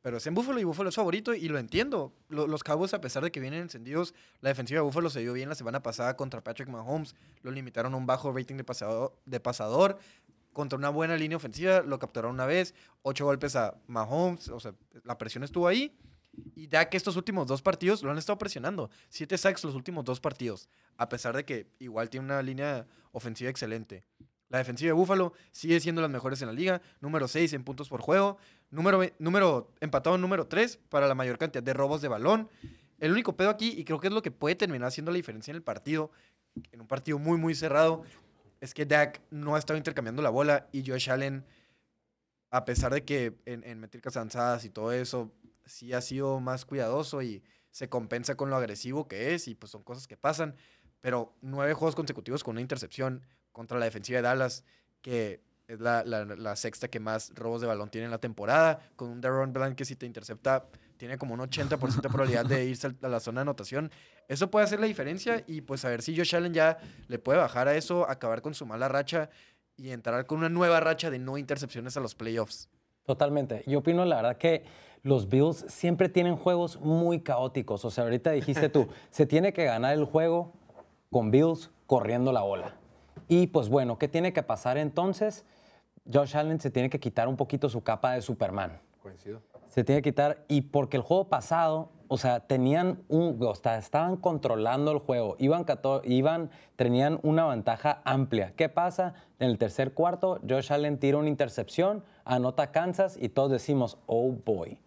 Pero es en Buffalo y Buffalo es favorito y lo entiendo. Lo- los Cowboys, a pesar de que vienen encendidos, la defensiva de Buffalo se vio bien la semana pasada contra Patrick Mahomes. Lo limitaron a un bajo rating de pasador, de pasador. Contra una buena línea ofensiva, lo capturaron una vez. Ocho golpes a Mahomes. O sea, la presión estuvo ahí. Y Dak estos últimos dos partidos lo han estado presionando. Siete sacks los últimos dos partidos. A pesar de que igual tiene una línea ofensiva excelente. La defensiva de Búfalo sigue siendo las mejores en la liga. Número 6 en puntos por juego. Número, número empatado número 3 para la mayor cantidad de robos de balón. El único pedo aquí, y creo que es lo que puede terminar haciendo la diferencia en el partido, en un partido muy, muy cerrado, es que Dak no ha estado intercambiando la bola y Josh Allen, a pesar de que en, en métricas avanzadas y todo eso, sí ha sido más cuidadoso y se compensa con lo agresivo que es y pues son cosas que pasan. Pero nueve juegos consecutivos con una intercepción contra la defensiva de Dallas, que es la, la- sexta que más robos de balón tiene en la temporada, con un Daron Bland que si te intercepta tiene como un 80% de probabilidad de irse a la zona de anotación. Eso puede hacer la diferencia y pues a ver si Josh Allen ya le puede bajar a eso, acabar con su mala racha y entrar con una nueva racha de no intercepciones a los playoffs. Totalmente. Yo opino, la verdad, que los Bills siempre tienen juegos muy caóticos. O sea, ahorita dijiste tú, [laughs] se tiene que ganar el juego con Bills corriendo la bola. Y pues bueno, ¿qué tiene que pasar entonces? Josh Allen se tiene que quitar un poquito su capa de Superman. Coincido. Se tiene que quitar. Y porque el juego pasado, o sea, tenían un. O sea, estaban controlando el juego. Iban, 14 iban, tenían una ventaja amplia. ¿Qué pasa? En el tercer cuarto, Josh Allen tira una intercepción, anota Kansas y todos decimos, oh boy.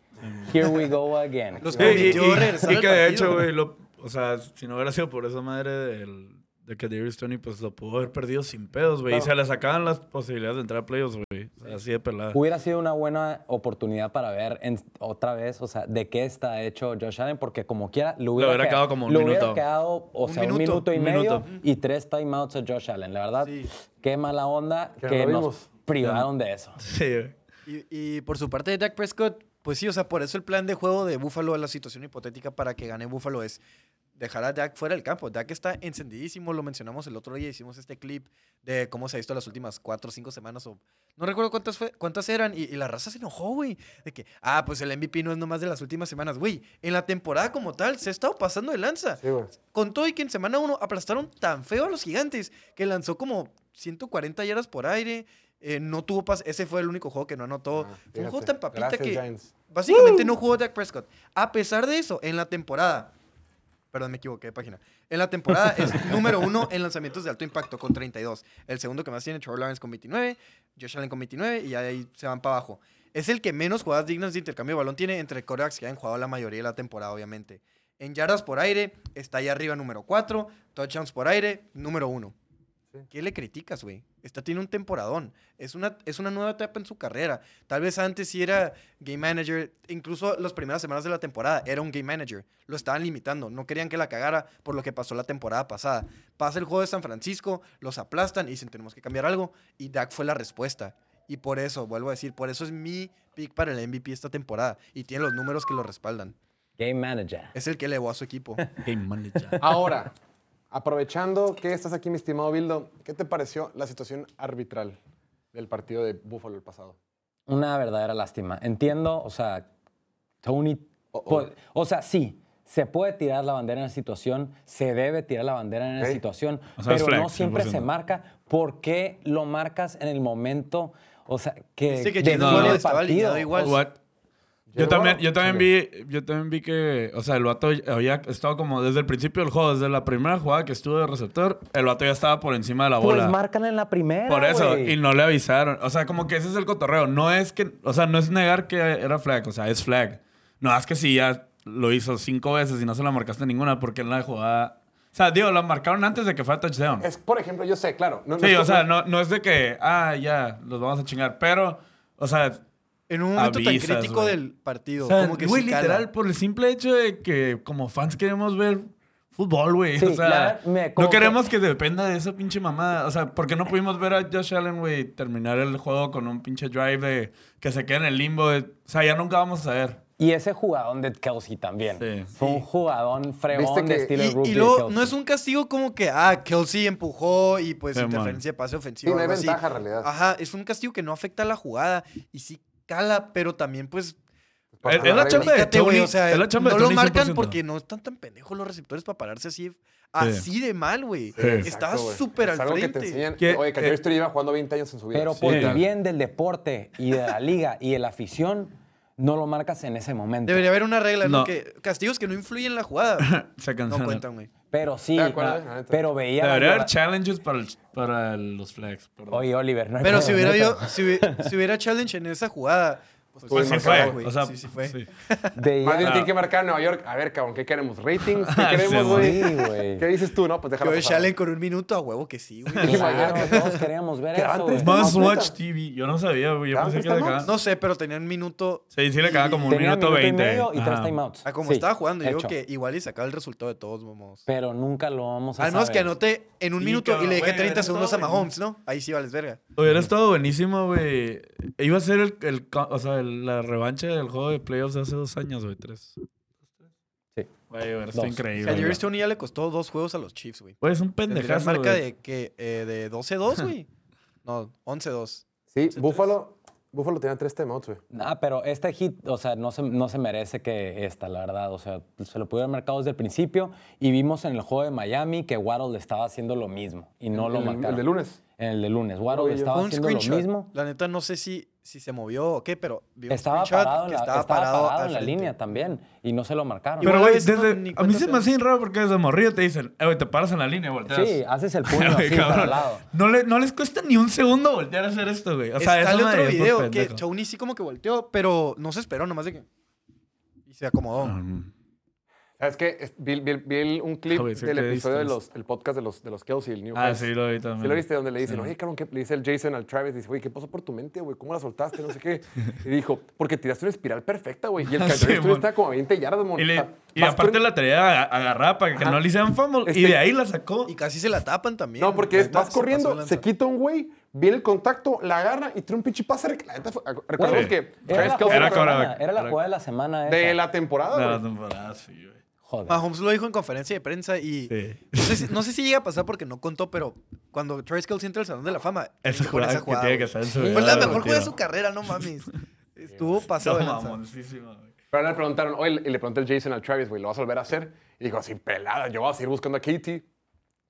Here we go again. Los Sí, y, y- y que de hecho, güey, lo- o sea, si no hubiera sido por esa madre del, de que Darius Tony, pues lo pudo haber perdido sin pedos, güey. Y se le sacaban las posibilidades de entrar a playoffs, güey. O sea, así de pelada. Hubiera sido una buena oportunidad para ver en- otra vez, o sea, de qué está hecho Josh Allen, porque como quiera, le hubiera, hubiera queda- quedado como un hubiera minuto. quedado, o Un sea, un minuto, minuto y un medio minuto. y tres timeouts a Josh Allen. La verdad, Sí. qué mala onda Que que, no lo nos privaron de eso. Sí, güey. Y, y por su parte de Dak Prescott, pues sí, o sea, por eso el plan de juego de Buffalo, la situación hipotética para que gane Buffalo es dejar a Dak fuera del campo. Dak está encendidísimo, lo mencionamos el otro día, hicimos este clip de cómo se ha visto las últimas cuatro o cinco semanas o no recuerdo cuántas, fue, cuántas eran y, y la raza se enojó, güey. De que, ah, pues el MVP no es nomás de las últimas semanas, güey. En la temporada como tal se ha estado pasando de lanza. Sí. Con todo y que en semana 1 aplastaron tan feo a los gigantes que lanzó como 140 yardas por aire. Eh, no tuvo pas Ese fue el único juego que no anotó. Ah, fue un juego tan papita Gracias, que Giants. básicamente no jugó Dak Prescott. A pesar de eso, en la temporada. Perdón, me equivoqué de página. En la temporada es [laughs] número uno en lanzamientos de alto impacto con 32. El segundo que más tiene, Trevor Lawrence con 29, Josh Allen con 29 y ahí se van para abajo. Es el que menos jugadas dignas de intercambio de balón tiene entre quarterbacks que han jugado la mayoría de la temporada, obviamente. En yardas por aire, está ahí arriba número 4. Touchdowns por aire, número 1. ¿Qué le criticas, güey? Está tiene un temporadón. Es una, es una nueva etapa en su carrera. Tal vez antes sí era game manager. Incluso las primeras semanas de la temporada era un game manager. Lo estaban limitando. No querían que la cagara por lo que pasó la temporada pasada. Pasa el juego de San Francisco, los aplastan y dicen tenemos que cambiar algo. Y Dak fue la respuesta. Y por eso, vuelvo a decir, por eso es mi pick para el MVP esta temporada. Y tiene los números que lo respaldan. Game manager. Es el que elevó a su equipo. [laughs] Game manager. Ahora, aprovechando que estás aquí, mi estimado Bildo, ¿qué te pareció la situación arbitral del partido de Buffalo el pasado? Una verdadera lástima. Entiendo, o sea, Tony. Oh, oh. O sea, sí, se puede tirar la bandera en la situación, se debe tirar la bandera en la situación, O sea, es pero no siempre se 100%. marca. ¿Por qué lo marcas en el momento, o sea, que, Dice que define el partido? igual. What? Yo también, yo también vi, yo también vi que, o sea, el vato había estado como desde el principio del juego, desde la primera jugada que estuvo de receptor, el vato ya estaba por encima de la Pues bola. márcala en la primera. Por eso, güey. y no le avisaron. O sea, como que ese es el cotorreo. No es que, o sea, no es negar que era flag, o sea, es flag. No, es que si ya lo hizo cinco veces y no se la marcaste ninguna porque en la jugada. O sea, digo, la marcaron antes de que fuera touchdown. Es, por ejemplo, yo sé, claro. no- no Sí, es o sea, no, no es de que, ah, ya, los vamos a chingar. Pero, o sea, En un momento Avisas, tan crítico del partido. o sea, como que cala. literal, por el simple hecho de que como fans queremos ver fútbol, güey. Sí, o sea, la- me- no que- queremos que... dependa de esa pinche mamada. O sea, ¿por qué no pudimos ver a Josh Allen, güey, terminar el juego con un pinche drive de que se queda en el limbo? de- o sea, ya nunca vamos a saber. Y ese jugadón de Kelsey también. Sí. Fue un jugadón fregón de que- estilo Y, y luego, Kelsey. no es un castigo como que, ah, Kelsey empujó y pues Sí, interferencia de pase ofensivo. Sí, no hay ventaja en realidad. Ajá, es un castigo que no afecta a la jugada y sí cala, pero también pues... Es- es la chamba de Tony- o sea, es la chamba de no lo marcan 100%. porque no están tan pendejos los receptores para pararse así, así de mal, güey. Exacto, Estaba súper Es al algo que te frente. enseñan. Que- Oye, que eh, lleva jugando 20 años en su vida. Pero Sí. por el bien del deporte y de la liga y de la afición, no lo marcas en ese momento. Debería haber una regla, ¿no? No. Que castigos que no influyen en la jugada [laughs] Se no cancelan. cuentan, güey. Pero sí, De acuerdo, na- la neta. pero veía... Debería haber challenges para, el- para los flags. perdón. Oye, Oliver, no hay Pero si hubiera, neta. habido- si, hubiera, si hubiera challenge en esa jugada, pues, Pues sí marcado, fue. güey. O sea, sí, sí fue. sí. Veía- Más bien Ah. tiene que marcar en Nueva York. A ver, cabrón, ¿qué queremos? ¿Ratings? ¿Qué [laughs] queremos, güey? Sí, güey. ¿Qué dices tú? No, pues déjalo Josh pasar. Allen con un minuto a huevo que sí, güey. Claro, todos queríamos ver eso, antes güey. Must. Watch TV. Yo no sabía, güey. Yo ¿Ya pensé que le no? cagaba. No sé, pero tenía un minuto. Sí, sí le como un Tenía minuto minuto y 20. medio y tres timeouts. A como Sí, estaba jugando, yo creo que igual y sacaba el resultado de todos modos. Pero nunca lo vamos a Al menos que saber. anote en un minuto y le dejé güey, 30 eres segundos a Mahomes, ¿no? Ahí sí vales verga. Hubiera estado buenísimo, güey. Iba a ser el, o sea, el- la revancha del juego de playoffs de hace dos años, güey. Tres. Sí. Güey, estado Dos. increíble. A güey. Jerry Stoney ya le costó dos juegos a los Chiefs, güey. Güey, es un pendejazo, marca güey. de, que, eh, de 12-2, güey. [laughs] No, 11-2. Sí, Buffalo, Buffalo tenía tres timeouts, güey. Ah, pero este hit, o sea, no se, no se merece que esta, la verdad. O sea, se lo pudieron marcado desde el principio y vimos en el juego de Miami que Waddle le estaba haciendo lo mismo y no lo El- marcaron. el de lunes. En el de lunes. Waddle le estaba haciendo lo mismo. La neta, no sé si, si se movió o qué, pero vi un Estaba parado en que la, estaba estaba parado en la línea también y no se lo marcaron. Pero, güey, a mí se me hace raro porque desde morrillo te dicen, eh, güey, te paras en la línea, volteas. sí, haces el puño [laughs] así para el lado. No, le- no les cuesta ni un segundo voltear a hacer esto, güey. O sea, otro es por video que. Tony sí como que volteó, pero no se esperó, nomás de que... Y se acomodó. Mm. ¿Sabes qué? Es- Vi, vi- vi el- un clip sí, del episodio del el podcast de los, de los Kelsey, el New Ah, sí, lo vi también. ¿Sí lo viste? Donde le dicen, Sí. oye, cabrón, ¿qué? Le dice el Jason al Travis, dice, güey, ¿qué pasó por tu mente, güey? ¿Cómo la soltaste? No sé qué. Y dijo, porque tiraste una espiral perfecta, güey. Y el [laughs] Sí, Travis mon. está como a 20 yardas, mon. Y, le- y aparte corriendo- la traía ag- agarrada para que Ajá. no le hicieran fumble. Y Este- de ahí la sacó. Y casi se la tapan también. No, porque es- vas de corriendo, se quita un güey, viene el contacto, la agarra y tiene un pinche pase. Recordemos Sí. que Era la jugada de Era la quarterback. semana, era la Era- jugada de la semana esa. de la temporada, De la temporada, sí, güey. Joder. Mahomes lo dijo en conferencia de prensa y Sí. no, sé si, no sé si llega a pasar porque no contó, pero cuando Travis Kelce entra al Salón de la Fama, Esa jugada que tiene que hacer en su Fue la mejor jugada de su carrera, no mames. [laughs] Estuvo pasado de No, lanza. mamoncísima, güey. Pero le preguntaron, oye, y le pregunté al Jason al Travis, güey, ¿lo vas a volver a hacer? Y dijo, así, pelada, yo voy a seguir buscando a Katie.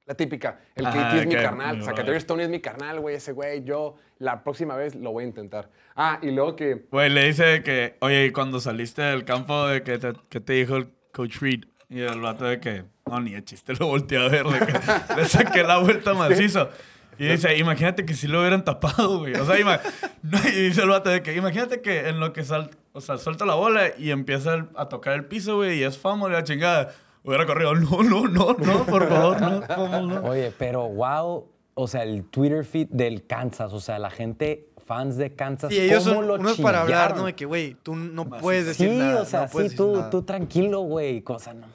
La típica, el Ajá, Katie es mi que- carnal, o sea. Terry Stone es mi carnal, güey, ese güey, yo la próxima vez lo voy a intentar. Ah, y luego que, Güey, le dice que, oye, y cuando saliste del campo, de que te, que te dijo el Coach Reed? Y el vato de que, no, ni de chiste lo volteé a ver, de que le saqué la vuelta [laughs] macizo. Y dice, imagínate que si lo hubieran tapado, güey. O sea, ima- [laughs] no, y dice el vato de que, imagínate que en lo que sal, o sea, suelta la bola y empieza el- a tocar el piso, güey, y es famo la chingada. Hubiera corrido, no, no, no, no, por favor, no, famo, no. Oye, pero wow, o sea, el Twitter feed del Kansas, o sea, la gente, fans de Kansas, Sí, ellos ¿cómo son lo unos para hablar? ¿no? De que, güey, tú no puedes decir Sí, nada. o sea, no sí, decir tú, nada. tú tranquilo, güey, cosa no.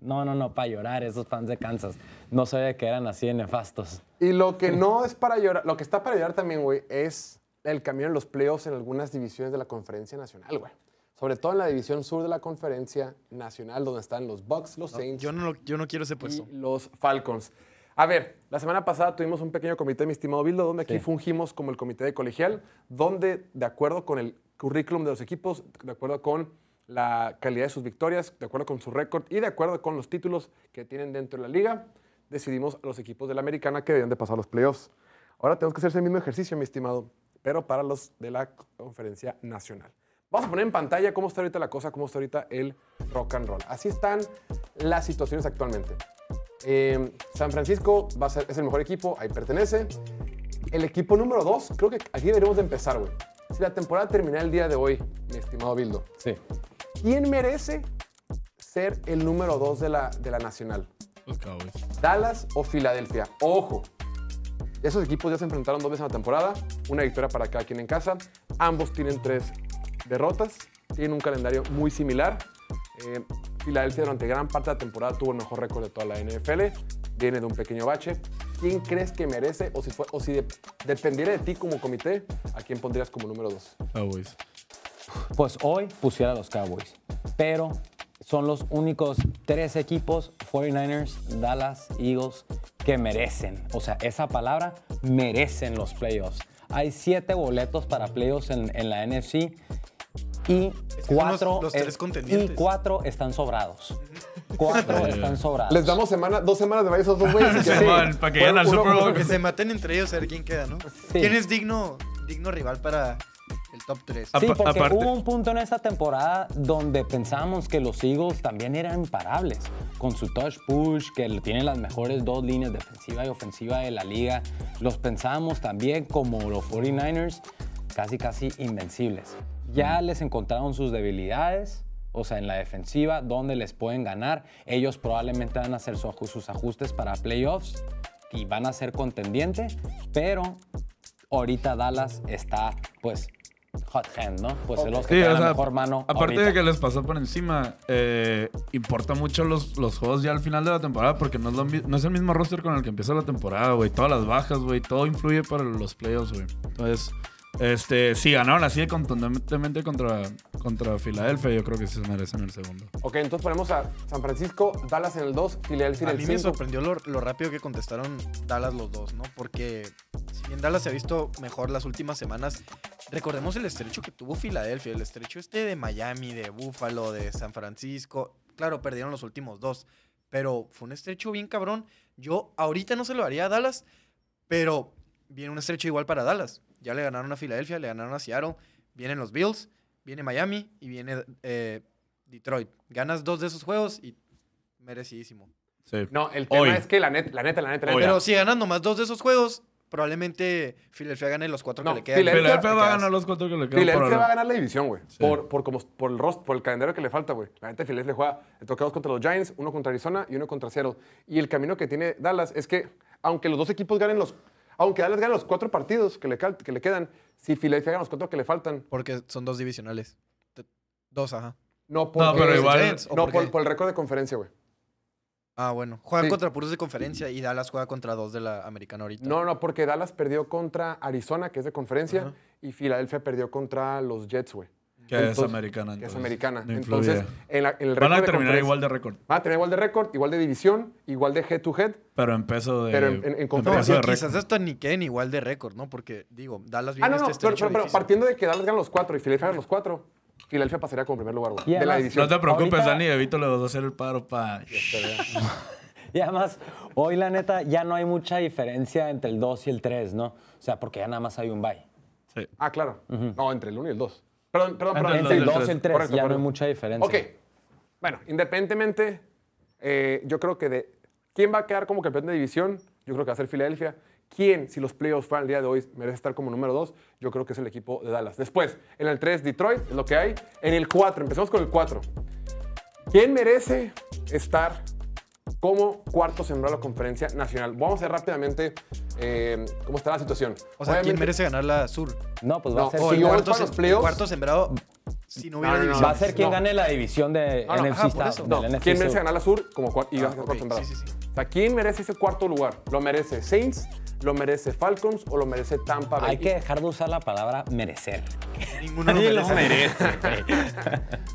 No, no, no, para llorar, esos fans de Kansas. No sabía que eran así de nefastos. y lo que no es para llorar, lo que está para llorar también, güey, es el camino en los playoffs en algunas divisiones de la conferencia nacional, güey. Sobre todo en la división sur de la conferencia nacional, donde están los Bucks, los Saints Yo no, lo- yo no quiero ese y puesto. los Falcons. A ver, la semana pasada tuvimos un pequeño comité, mi estimado Bildo, donde aquí Sí. fungimos como el comité de colegial, donde de acuerdo con el currículum de los equipos, de acuerdo con la calidad de sus victorias, de acuerdo con su récord y de acuerdo con los títulos que tienen dentro de la liga, decidimos a los equipos de la americana que debían de pasar los playoffs. Ahora tenemos que hacer ese mismo ejercicio, mi estimado, pero para los de la conferencia nacional. Vamos a poner en pantalla cómo está ahorita la cosa, cómo está ahorita el rock and roll. Así están las situaciones actualmente. Eh, San Francisco va a ser, es el mejor equipo, ahí pertenece. El equipo número dos, creo que aquí deberíamos de empezar, güey. Si la temporada termina el día de hoy, mi estimado Bildo, Sí. ¿quién merece ser el número dos de la, de la nacional? Los Cowboys. ¿Dallas o Filadelfia? Ojo, esos equipos ya se enfrentaron dos veces en la temporada, una victoria para cada quien en casa. Ambos tienen tres derrotas, tienen un calendario muy similar. Eh, Filadelfia durante gran parte de la temporada tuvo el mejor récord de toda la NFL, viene de un pequeño bache. ¿Quién crees que merece o si, fue, o si de- dependiera de ti como comité, a quién pondrías como número dos? Cowboys. Pues hoy pusiera a los Cowboys, pero son los únicos tres equipos, 49ers, Dallas, Eagles, que merecen, o sea, esa palabra, merecen los playoffs. Hay siete boletos para playoffs en, en la NFC y cuatro, los- los tres contendientes. y cuatro están sobrados. Cuatro [laughs] están sobrados. Les damos semana, dos semanas de esos dos güeyes. [laughs] para que vayan al Uno- Super Bowl. Que se maten entre ellos a ver quién queda, ¿no? ¿Quién es digno, digno rival para el top 3? Sí, porque aparte- hubo un punto en esta temporada donde pensábamos que los Eagles también eran imparables. Con su touch push, que tienen las mejores dos líneas defensiva y ofensiva de la liga. Los pensábamos también como los 49ers, casi casi invencibles. Ya les encontraron sus debilidades. O sea, en la defensiva, donde les pueden ganar. Ellos probablemente van a hacer sus ajustes para playoffs y van a ser contendiente, pero ahorita Dallas está, pues, hot hand, ¿no? Pues es los que Sí, tienen o sea, la mejor mano. aparte ahorita. de que les pasó por encima, eh, importa mucho los, los juegos ya al final de la temporada porque no es, lo no es el mismo roster con el que empieza la temporada, güey. Todas las bajas, güey. Todo influye para los playoffs, güey. Entonces, este, si ganaron así de contundentemente contra, contra Filadelfia, yo creo que sí se merecen el segundo. Ok, entonces ponemos a San Francisco, Dallas en el 2, Filadelfia A en mí el me 5. sorprendió lo, lo rápido que contestaron Dallas los dos, ¿no? Porque si bien Dallas se ha visto mejor las últimas semanas, recordemos el estrecho que tuvo Filadelfia, el estrecho este de Miami, de Buffalo, de San Francisco. Claro, perdieron los últimos dos, pero fue un estrecho bien cabrón. Yo ahorita no se lo haría a Dallas, pero viene un estrecho igual para Dallas. Ya le ganaron a Filadelfia, le ganaron a Seattle, vienen los Bills, viene Miami y viene eh, Detroit. Ganas dos de esos juegos y merecidísimo. Sí. No, el tema Hoy. es que la neta, la neta, la neta, la neta. Pero si ganas nomás dos de esos juegos, probablemente Philadelphia gane los cuatro No, que le quedan. Filadelfia- Filadelfia va a ganar los cuatro que le quedan. Filadelfia va a ganar la división, güey. Por, por, como, por, el rost, por el calendario que le falta, güey. La neta, Filadelfia juega, le toca dos contra los Giants, uno contra Arizona y uno contra Seattle. Y el camino que tiene Dallas es que, aunque los dos equipos ganen los... Aunque Dallas gane los cuatro partidos que le, que le quedan, si Filadelfia gana los cuatro que le faltan, Porque son dos divisionales. Dos, ajá. no porque... No, pero igual- Giants, ¿o No, por por, por el récord de conferencia, güey. Ah, bueno. Juegan Sí. contra puros de conferencia y Dallas juega contra dos de la americana ahorita. No, no, porque Dallas perdió contra Arizona, que es de conferencia, y Filadelfia perdió contra los Jets, güey. Que es Entonces- americana. que es entonces, americana. no Entonces, en, la- en el Van a de terminar conferencia- igual de récord. Van a tener igual de récord, igual de división, igual de head to head. Pero en peso de. Pero en- en- en peso conferencia de No, quizás hasta ni queden igual de récord, ¿no? Porque, digo, Dallas viene Ah, no, no, este pero, pero- partiendo de que Dallas gana los cuatro y Philadelphia gana los cuatro, Filadelfia pasaría como primer lugar, güey. De la división. No te preocupes, Ahorita- Dani. Evito le vas a hacer el paro para. [laughs] Y además, hoy la neta ya no hay mucha diferencia entre el 2 y el 3, ¿no? O sea, porque ya nada más hay un bye. Sí. Ah, claro. No, entre el 1 y el 2. Perdón, perdón, perdón. Entre el dos 2 y el 3 Correcto, ya no hay mucha diferencia. Ok. Bueno, independientemente, eh, yo creo que de quién va a quedar como campeón de división, yo creo que va a ser Filadelfia. ¿Quién, si los playoffs fueran el día de hoy, merece estar como número 2? Yo creo que es el equipo de Dallas. Después, en el 3, Detroit, es lo que hay. En el 4, empezamos con el 4. ¿Quién merece estar como cuarto sembrado de la conferencia nacional? Vamos a ver rápidamente eh, cómo está la situación. O sea, ¿quién merece ganar la sur? No, pues va No, a ser, o el cuarto- para los playoffs. cuarto sembrado si no hubiera No, no, no, división. va a ser quien no. gane la división de No, no, NFC ajá, por South, eso. del No, NFC ¿quién merece ganar la sur como cua- y Ah, ganar ok, cuarto sembrado? sí, sí, sí. O sea, ¿quién merece ese cuarto lugar? ¿Lo merece Saints? ¿Lo merece Falcons o lo merece Tampa Bay? Hay que dejar de usar la palabra merecer. Ninguno lo merece. [laughs]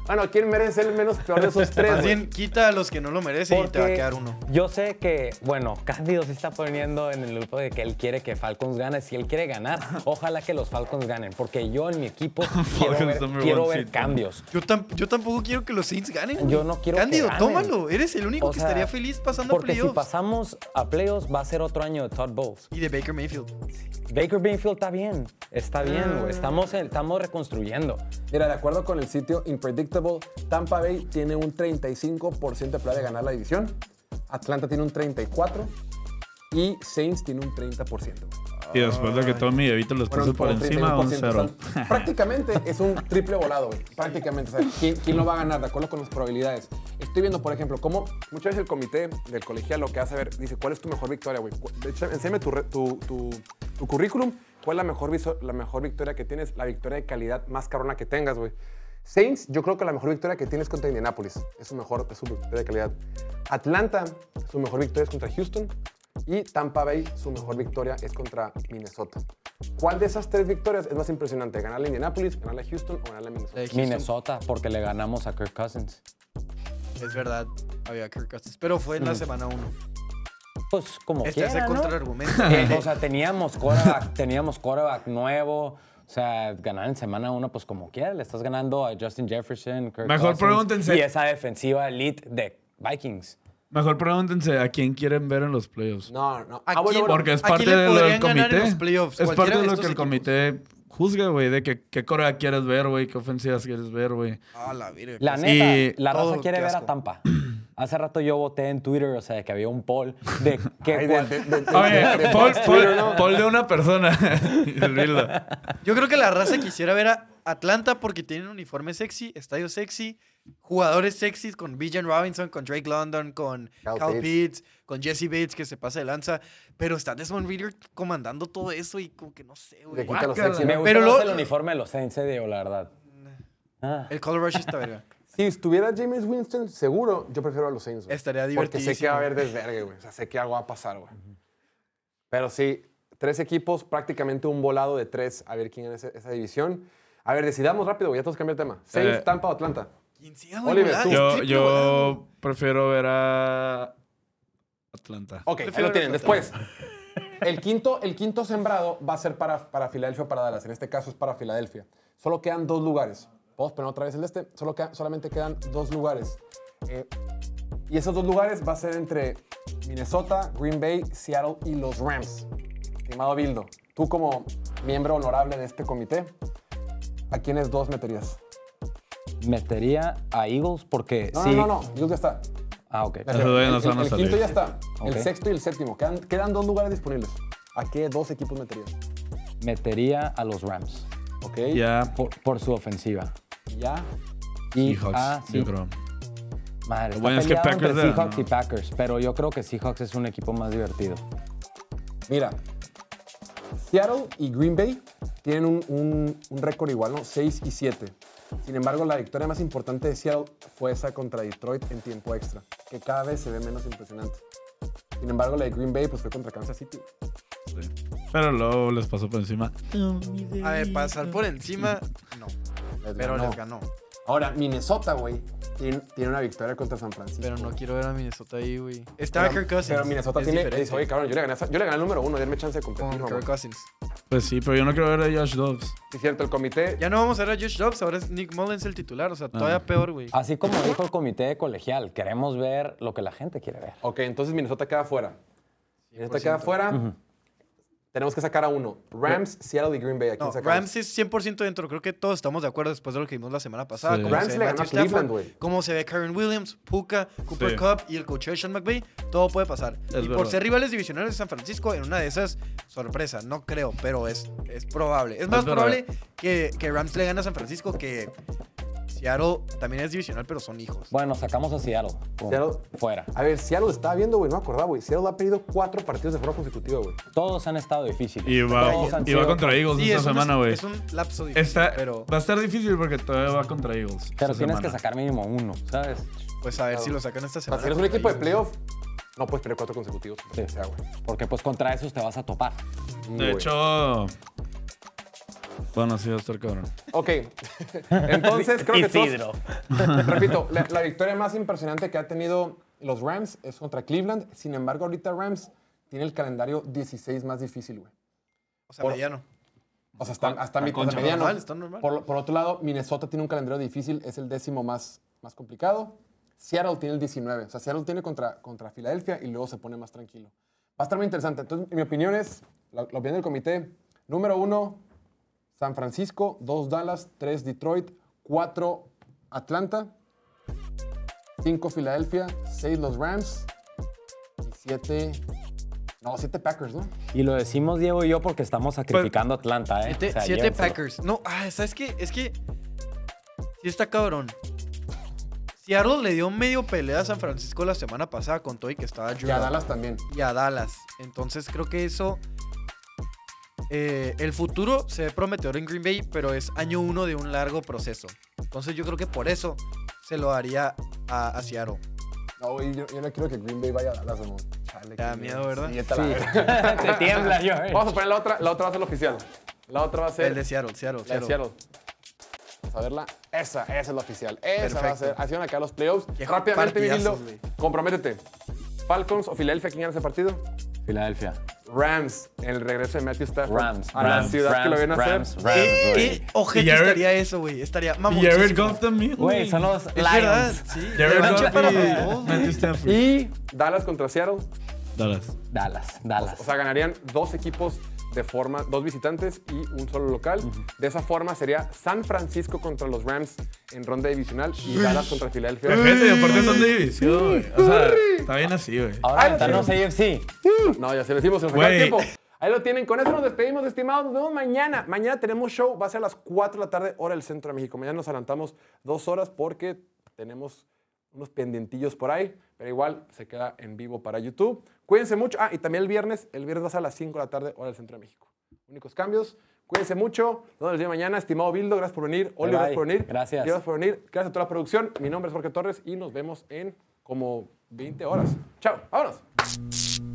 Bueno, ¿quién merece el menos peor de esos tres? Más güey? bien, quita a los que no lo merecen y te va a Porque quedar uno. Yo sé que, bueno, Cándido se está poniendo en el grupo de que él quiere que Falcons gane. Si él quiere ganar, ojalá que los Falcons ganen, porque yo en mi equipo [laughs] quiero Falcons ver, number quiero one ver seed. Cambios. Yo, tam- yo tampoco quiero que los Saints ganen. Yo no quiero que Cándido, ganen. tómalo. Eres el único O que sea, estaría feliz pasando a Porque si playoffs. pasamos a playoffs va a ser otro año de Todd Bowles. y de Baker Mayfield. Baker Mayfield está bien, está bien, güey. Estamos, estamos reconstruyendo. Mira, de acuerdo con el sitio Impredictable, Tampa Bay tiene un 35% de probabilidad de ganar la división. Atlanta tiene un 34% y Saints tiene un 30%. Y después de que Tommy y Evito los puso por encima, un 31%, cero. o sea, prácticamente es un triple volado, güey. Prácticamente. O sea, ¿quién, quién lo va a ganar? De acuerdo con las probabilidades. Estoy viendo, por ejemplo, cómo muchas veces el comité del colegial lo que hace ver, dice, ¿cuál es tu mejor victoria, güey? Enséñame tu, tu, tu- tu currículum. ¿Cuál es la mejor, la mejor victoria que tienes? La victoria de calidad más carona que tengas, güey. Saints, yo creo que la mejor victoria que tienes contra Indianapolis. Es su mejor, es su victoria de calidad. Atlanta, su mejor victoria es contra Houston. Y Tampa Bay, su mejor victoria es contra Minnesota. ¿Cuál de esas tres victorias es más impresionante? ¿Ganarle a Indianapolis, ganarle a Houston o ganarle a Minnesota? Houston. Minnesota, porque le ganamos a Kirk Cousins. Es verdad. Había Kirk Cousins. Pero fue en la semana 1. Pues como Este es quiera, el ¿no? contraargumento. Eh, o sea, teníamos quarterback, teníamos quarterback nuevo. O sea, ganar en semana uno, pues como quiera. Le estás ganando a Justin Jefferson, Kirk Mejor Cousins, pregúntense. Y esa defensiva elite de Vikings. Mejor pregúntense a quién quieren ver en los playoffs. No, no. ¿A Ah, bueno. Porque es ¿A parte quién le de lo del podrían ganar en comité. los playoffs? Es parte de de lo que el equipos. comité juzga, güey, de que, qué Corea quieres ver, güey, qué ofensivas quieres ver, güey. Ah, la virgen. La neta, Y- la raza quiere qué ver a. Tampa. [clears throat] Hace rato yo voté en Twitter, o sea, que había un poll de que Ay, cuál- de- de- de- [laughs] Oye, de- Paul, de- una persona. [laughs] Yo creo que la raza quisiera ver a Atlanta porque tienen un uniforme sexy, estadio sexy, jugadores sexys con Bijan Robinson, con Drake London, con Cal Pitts. Pitts, con Jesse Bates que se pasa de lanza. Pero está Desmond Reader comandando todo eso y como que no sé, güey. Me ¿no? gusta Pero más lo- el uniforme de los Saints, eh, la verdad. Ah. El Color Rush está verga. [laughs] Si estuviera James Winston, seguro, yo prefiero a los Saints. güey. Estaría Porque sé que va a haber desvergue, güey. O sea, sé que algo va a pasar, güey. Pero sí, tres equipos, prácticamente un volado de tres, a ver quién es esa división. A ver, decidamos rápido, ya todos cambiar el tema. Saints, Eh, Tampa o Atlanta. Güey, Oliver, tú. Yo, volada. yo prefiero ver a Atlanta. Ok, ahí lo tienen. Atlanta. Después, [laughs] el quinto, el quinto sembrado va a ser para, para Filadelfia o para Dallas. En este caso es para Filadelfia. Solo quedan dos lugares. ¿Podemos poner otra vez el de este? Solo queda- solamente quedan dos lugares. Eh, y esos dos lugares va a ser entre Minnesota, Green Bay, Seattle y los Rams. Estimado Bildo, tú como miembro honorable de este comité, ¿a quiénes dos meterías? Metería a Eagles porque No, sí. no, no, no, Eagles ya está. Ah, ok. El, a quinto ya está. El sexto y el séptimo. Quedan, quedan dos lugares disponibles. ¿A qué dos equipos meterías? Metería a los Rams Ok. Ya, por, por su ofensiva. Ya. Y Seahawks, ah, sí. yo creo. Madre, está bueno es que peleado entre Packers de- Seahawks no. y Packers, pero yo creo que Seahawks es un equipo más divertido. Mira, Seattle y Green Bay tienen un, un- un récord igual, ¿no? 6 y 7. Sin embargo, la victoria más importante de Seattle fue esa contra Detroit en tiempo extra, que cada vez se ve menos impresionante. Sin embargo, la de Green Bay pues, fue contra Kansas City. Sí. Pero luego les pasó por encima. A ver, pasar por encima, no. Les Pero ganó. les ganó. Ahora, Minnesota, güey, tiene, tiene una victoria contra San Francisco. Pero no quiero ver a Minnesota ahí, güey. Está Kirk Cousins. Pero Minnesota es tiene. diferente. Dice, oye, cabrón, yo le gané, yo le gané al número uno, denme chance de competir. con mamá". Kirk Cousins. Pues sí, pero yo no quiero ver a Josh Dobbs. Sí, es cierto, el comité. Ya no vamos a ver a Josh Dobbs, ahora es Nick Mullins el titular. O sea, todavía peor, güey. Así como dijo el comité colegial, queremos ver lo que la gente quiere ver. Ok, entonces Minnesota queda fuera. Minnesota queda fuera. Tenemos que sacar a uno. Rams, Seattle y Green Bay. ¿A quién No, sacamos? Rams es 100% dentro. Creo que todos estamos de acuerdo después de lo que vimos la semana pasada. Sí. Rams se ve le ganó a Cleveland, güey. Cómo se ve Karen Williams, Puka, Cooper Sí. Cup y el coach Sean McVay. Todo puede pasar. Es y por ser rivales divisionales de San Francisco, en una de esas, sorpresa. No creo, pero es, es probable. Es más probable que, que Rams le gane a San Francisco que Seattle también es divisional, pero son hijos. Bueno, sacamos a Seattle. Pum, Seattle. Fuera. A ver, Seattle estaba viendo, güey, no me acordaba, güey. Seattle ha perdido cuatro partidos de forma consecutiva, güey. Todos han estado difíciles. Y va, Todos han y va sido- contra Eagles Sí, esta es un- semana, güey. Es un lapso difícil, Está- pero Va a estar difícil porque todavía va contra Eagles. Pero esta tienes semana. que sacar mínimo uno, ¿sabes? pues a ver si lo sacan esta O sea, semana. si eres un equipo de playoff, no puedes perder cuatro consecutivos. Sí. O sea, güey. Porque pues contra esos te vas a topar. De hecho. Bueno, sí, va a estar cabrón. Ok. [laughs] Entonces, creo que todos- Isidro. [laughs] Repito, la, la victoria más impresionante que ha tenido los Rams es contra Cleveland. Sin embargo, ahorita Rams tiene el calendario 16 más difícil, güey. O sea, por- mediano. O sea, está, hasta Está mi- concha. hasta mediano. Normal, está normal. Por, por otro lado, Minnesota tiene un calendario difícil, es el décimo más, más complicado. Seattle tiene el 19. O sea, Seattle tiene contra, contra Filadelfia y luego se pone más tranquilo. Va a estar muy interesante. Entonces, mi opinión es, la, la opinión del comité, número uno, San Francisco, dos Dallas, tres Detroit, cuatro Atlanta, cinco Filadelfia, seis los Rams y siete... No, siete Packers, ¿no? Y lo decimos Diego y yo porque estamos sacrificando a Atlanta, ¿eh? Siete, O sea, siete. Packers. No, ah, ¿sabes qué? Es que. Sí está cabrón. Seattle le dio medio pelea a San Francisco la semana pasada con todo y que estaba Y a Drew Dallas también. y a Dallas. Entonces creo que eso. Eh, el futuro se ve prometedor en Green Bay, pero es año uno de un largo proceso. Entonces yo creo que por eso se lo daría a, a Seattle. No, güey, yo, yo no quiero que Green Bay vaya a Dallas, amor. Chale, Te da miedo, ¿verdad? Sí, está la. [laughs] Te tiembla, yo. eh. Vamos a poner la otra. La otra va a ser la oficial. La otra va a ser El de Seattle, Seattle, la de Seattle. Vamos a verla. Esa, esa es la oficial. Esa va a Perfecto. ser. Así van acá los playoffs. Qué Rápidamente, güey. comprométete. Falcons o Filadelfia, ¿quién gana ese partido? Filadelfia. Rams, en el regreso de Matthew Stafford. Rams. A la Rams, ciudad que lo viene a hacer. Rams, Rams, ¿Qué, güey. qué ojete estaría eso, güey? Estaría Y Jared. Goff también. Güey, son los Es verdad, Lions. sí. Jared revancha Goff para y los dos, güey. Matthew Stafford. Y Dallas contra Seattle. Dallas. Dallas, Dallas. O sea, ganarían dos equipos de forma, dos visitantes y un solo local. De esa forma sería San Francisco contra los Rams en ronda divisional y Dallas contra Filadelfia. Gente, y aparte son de división, güey. O sea, está bien así, güey. Ahora Ay, aventarnos AFC. No, ya se lo decimos, se nos acaba el tiempo. Ahí lo tienen. Con eso nos despedimos, estimados. Nos vemos mañana. Mañana tenemos show. Va a ser a las 4 de la tarde, hora del centro de México. Mañana nos adelantamos dos horas porque tenemos unos pendientillos por ahí. Pero igual se queda en vivo para YouTube. Cuídense mucho. Ah, y también el viernes. El viernes va a ser a las 5 de la tarde, hora del centro de México. Únicos cambios. Cuídense mucho. Nos vemos el día de mañana. Estimado Bildo, gracias por venir. Oli, gracias por venir. gracias. Gracias por venir. Gracias a toda la producción. Mi nombre es Jorge Torres y nos vemos en como 20 horas. Chao. Vámonos.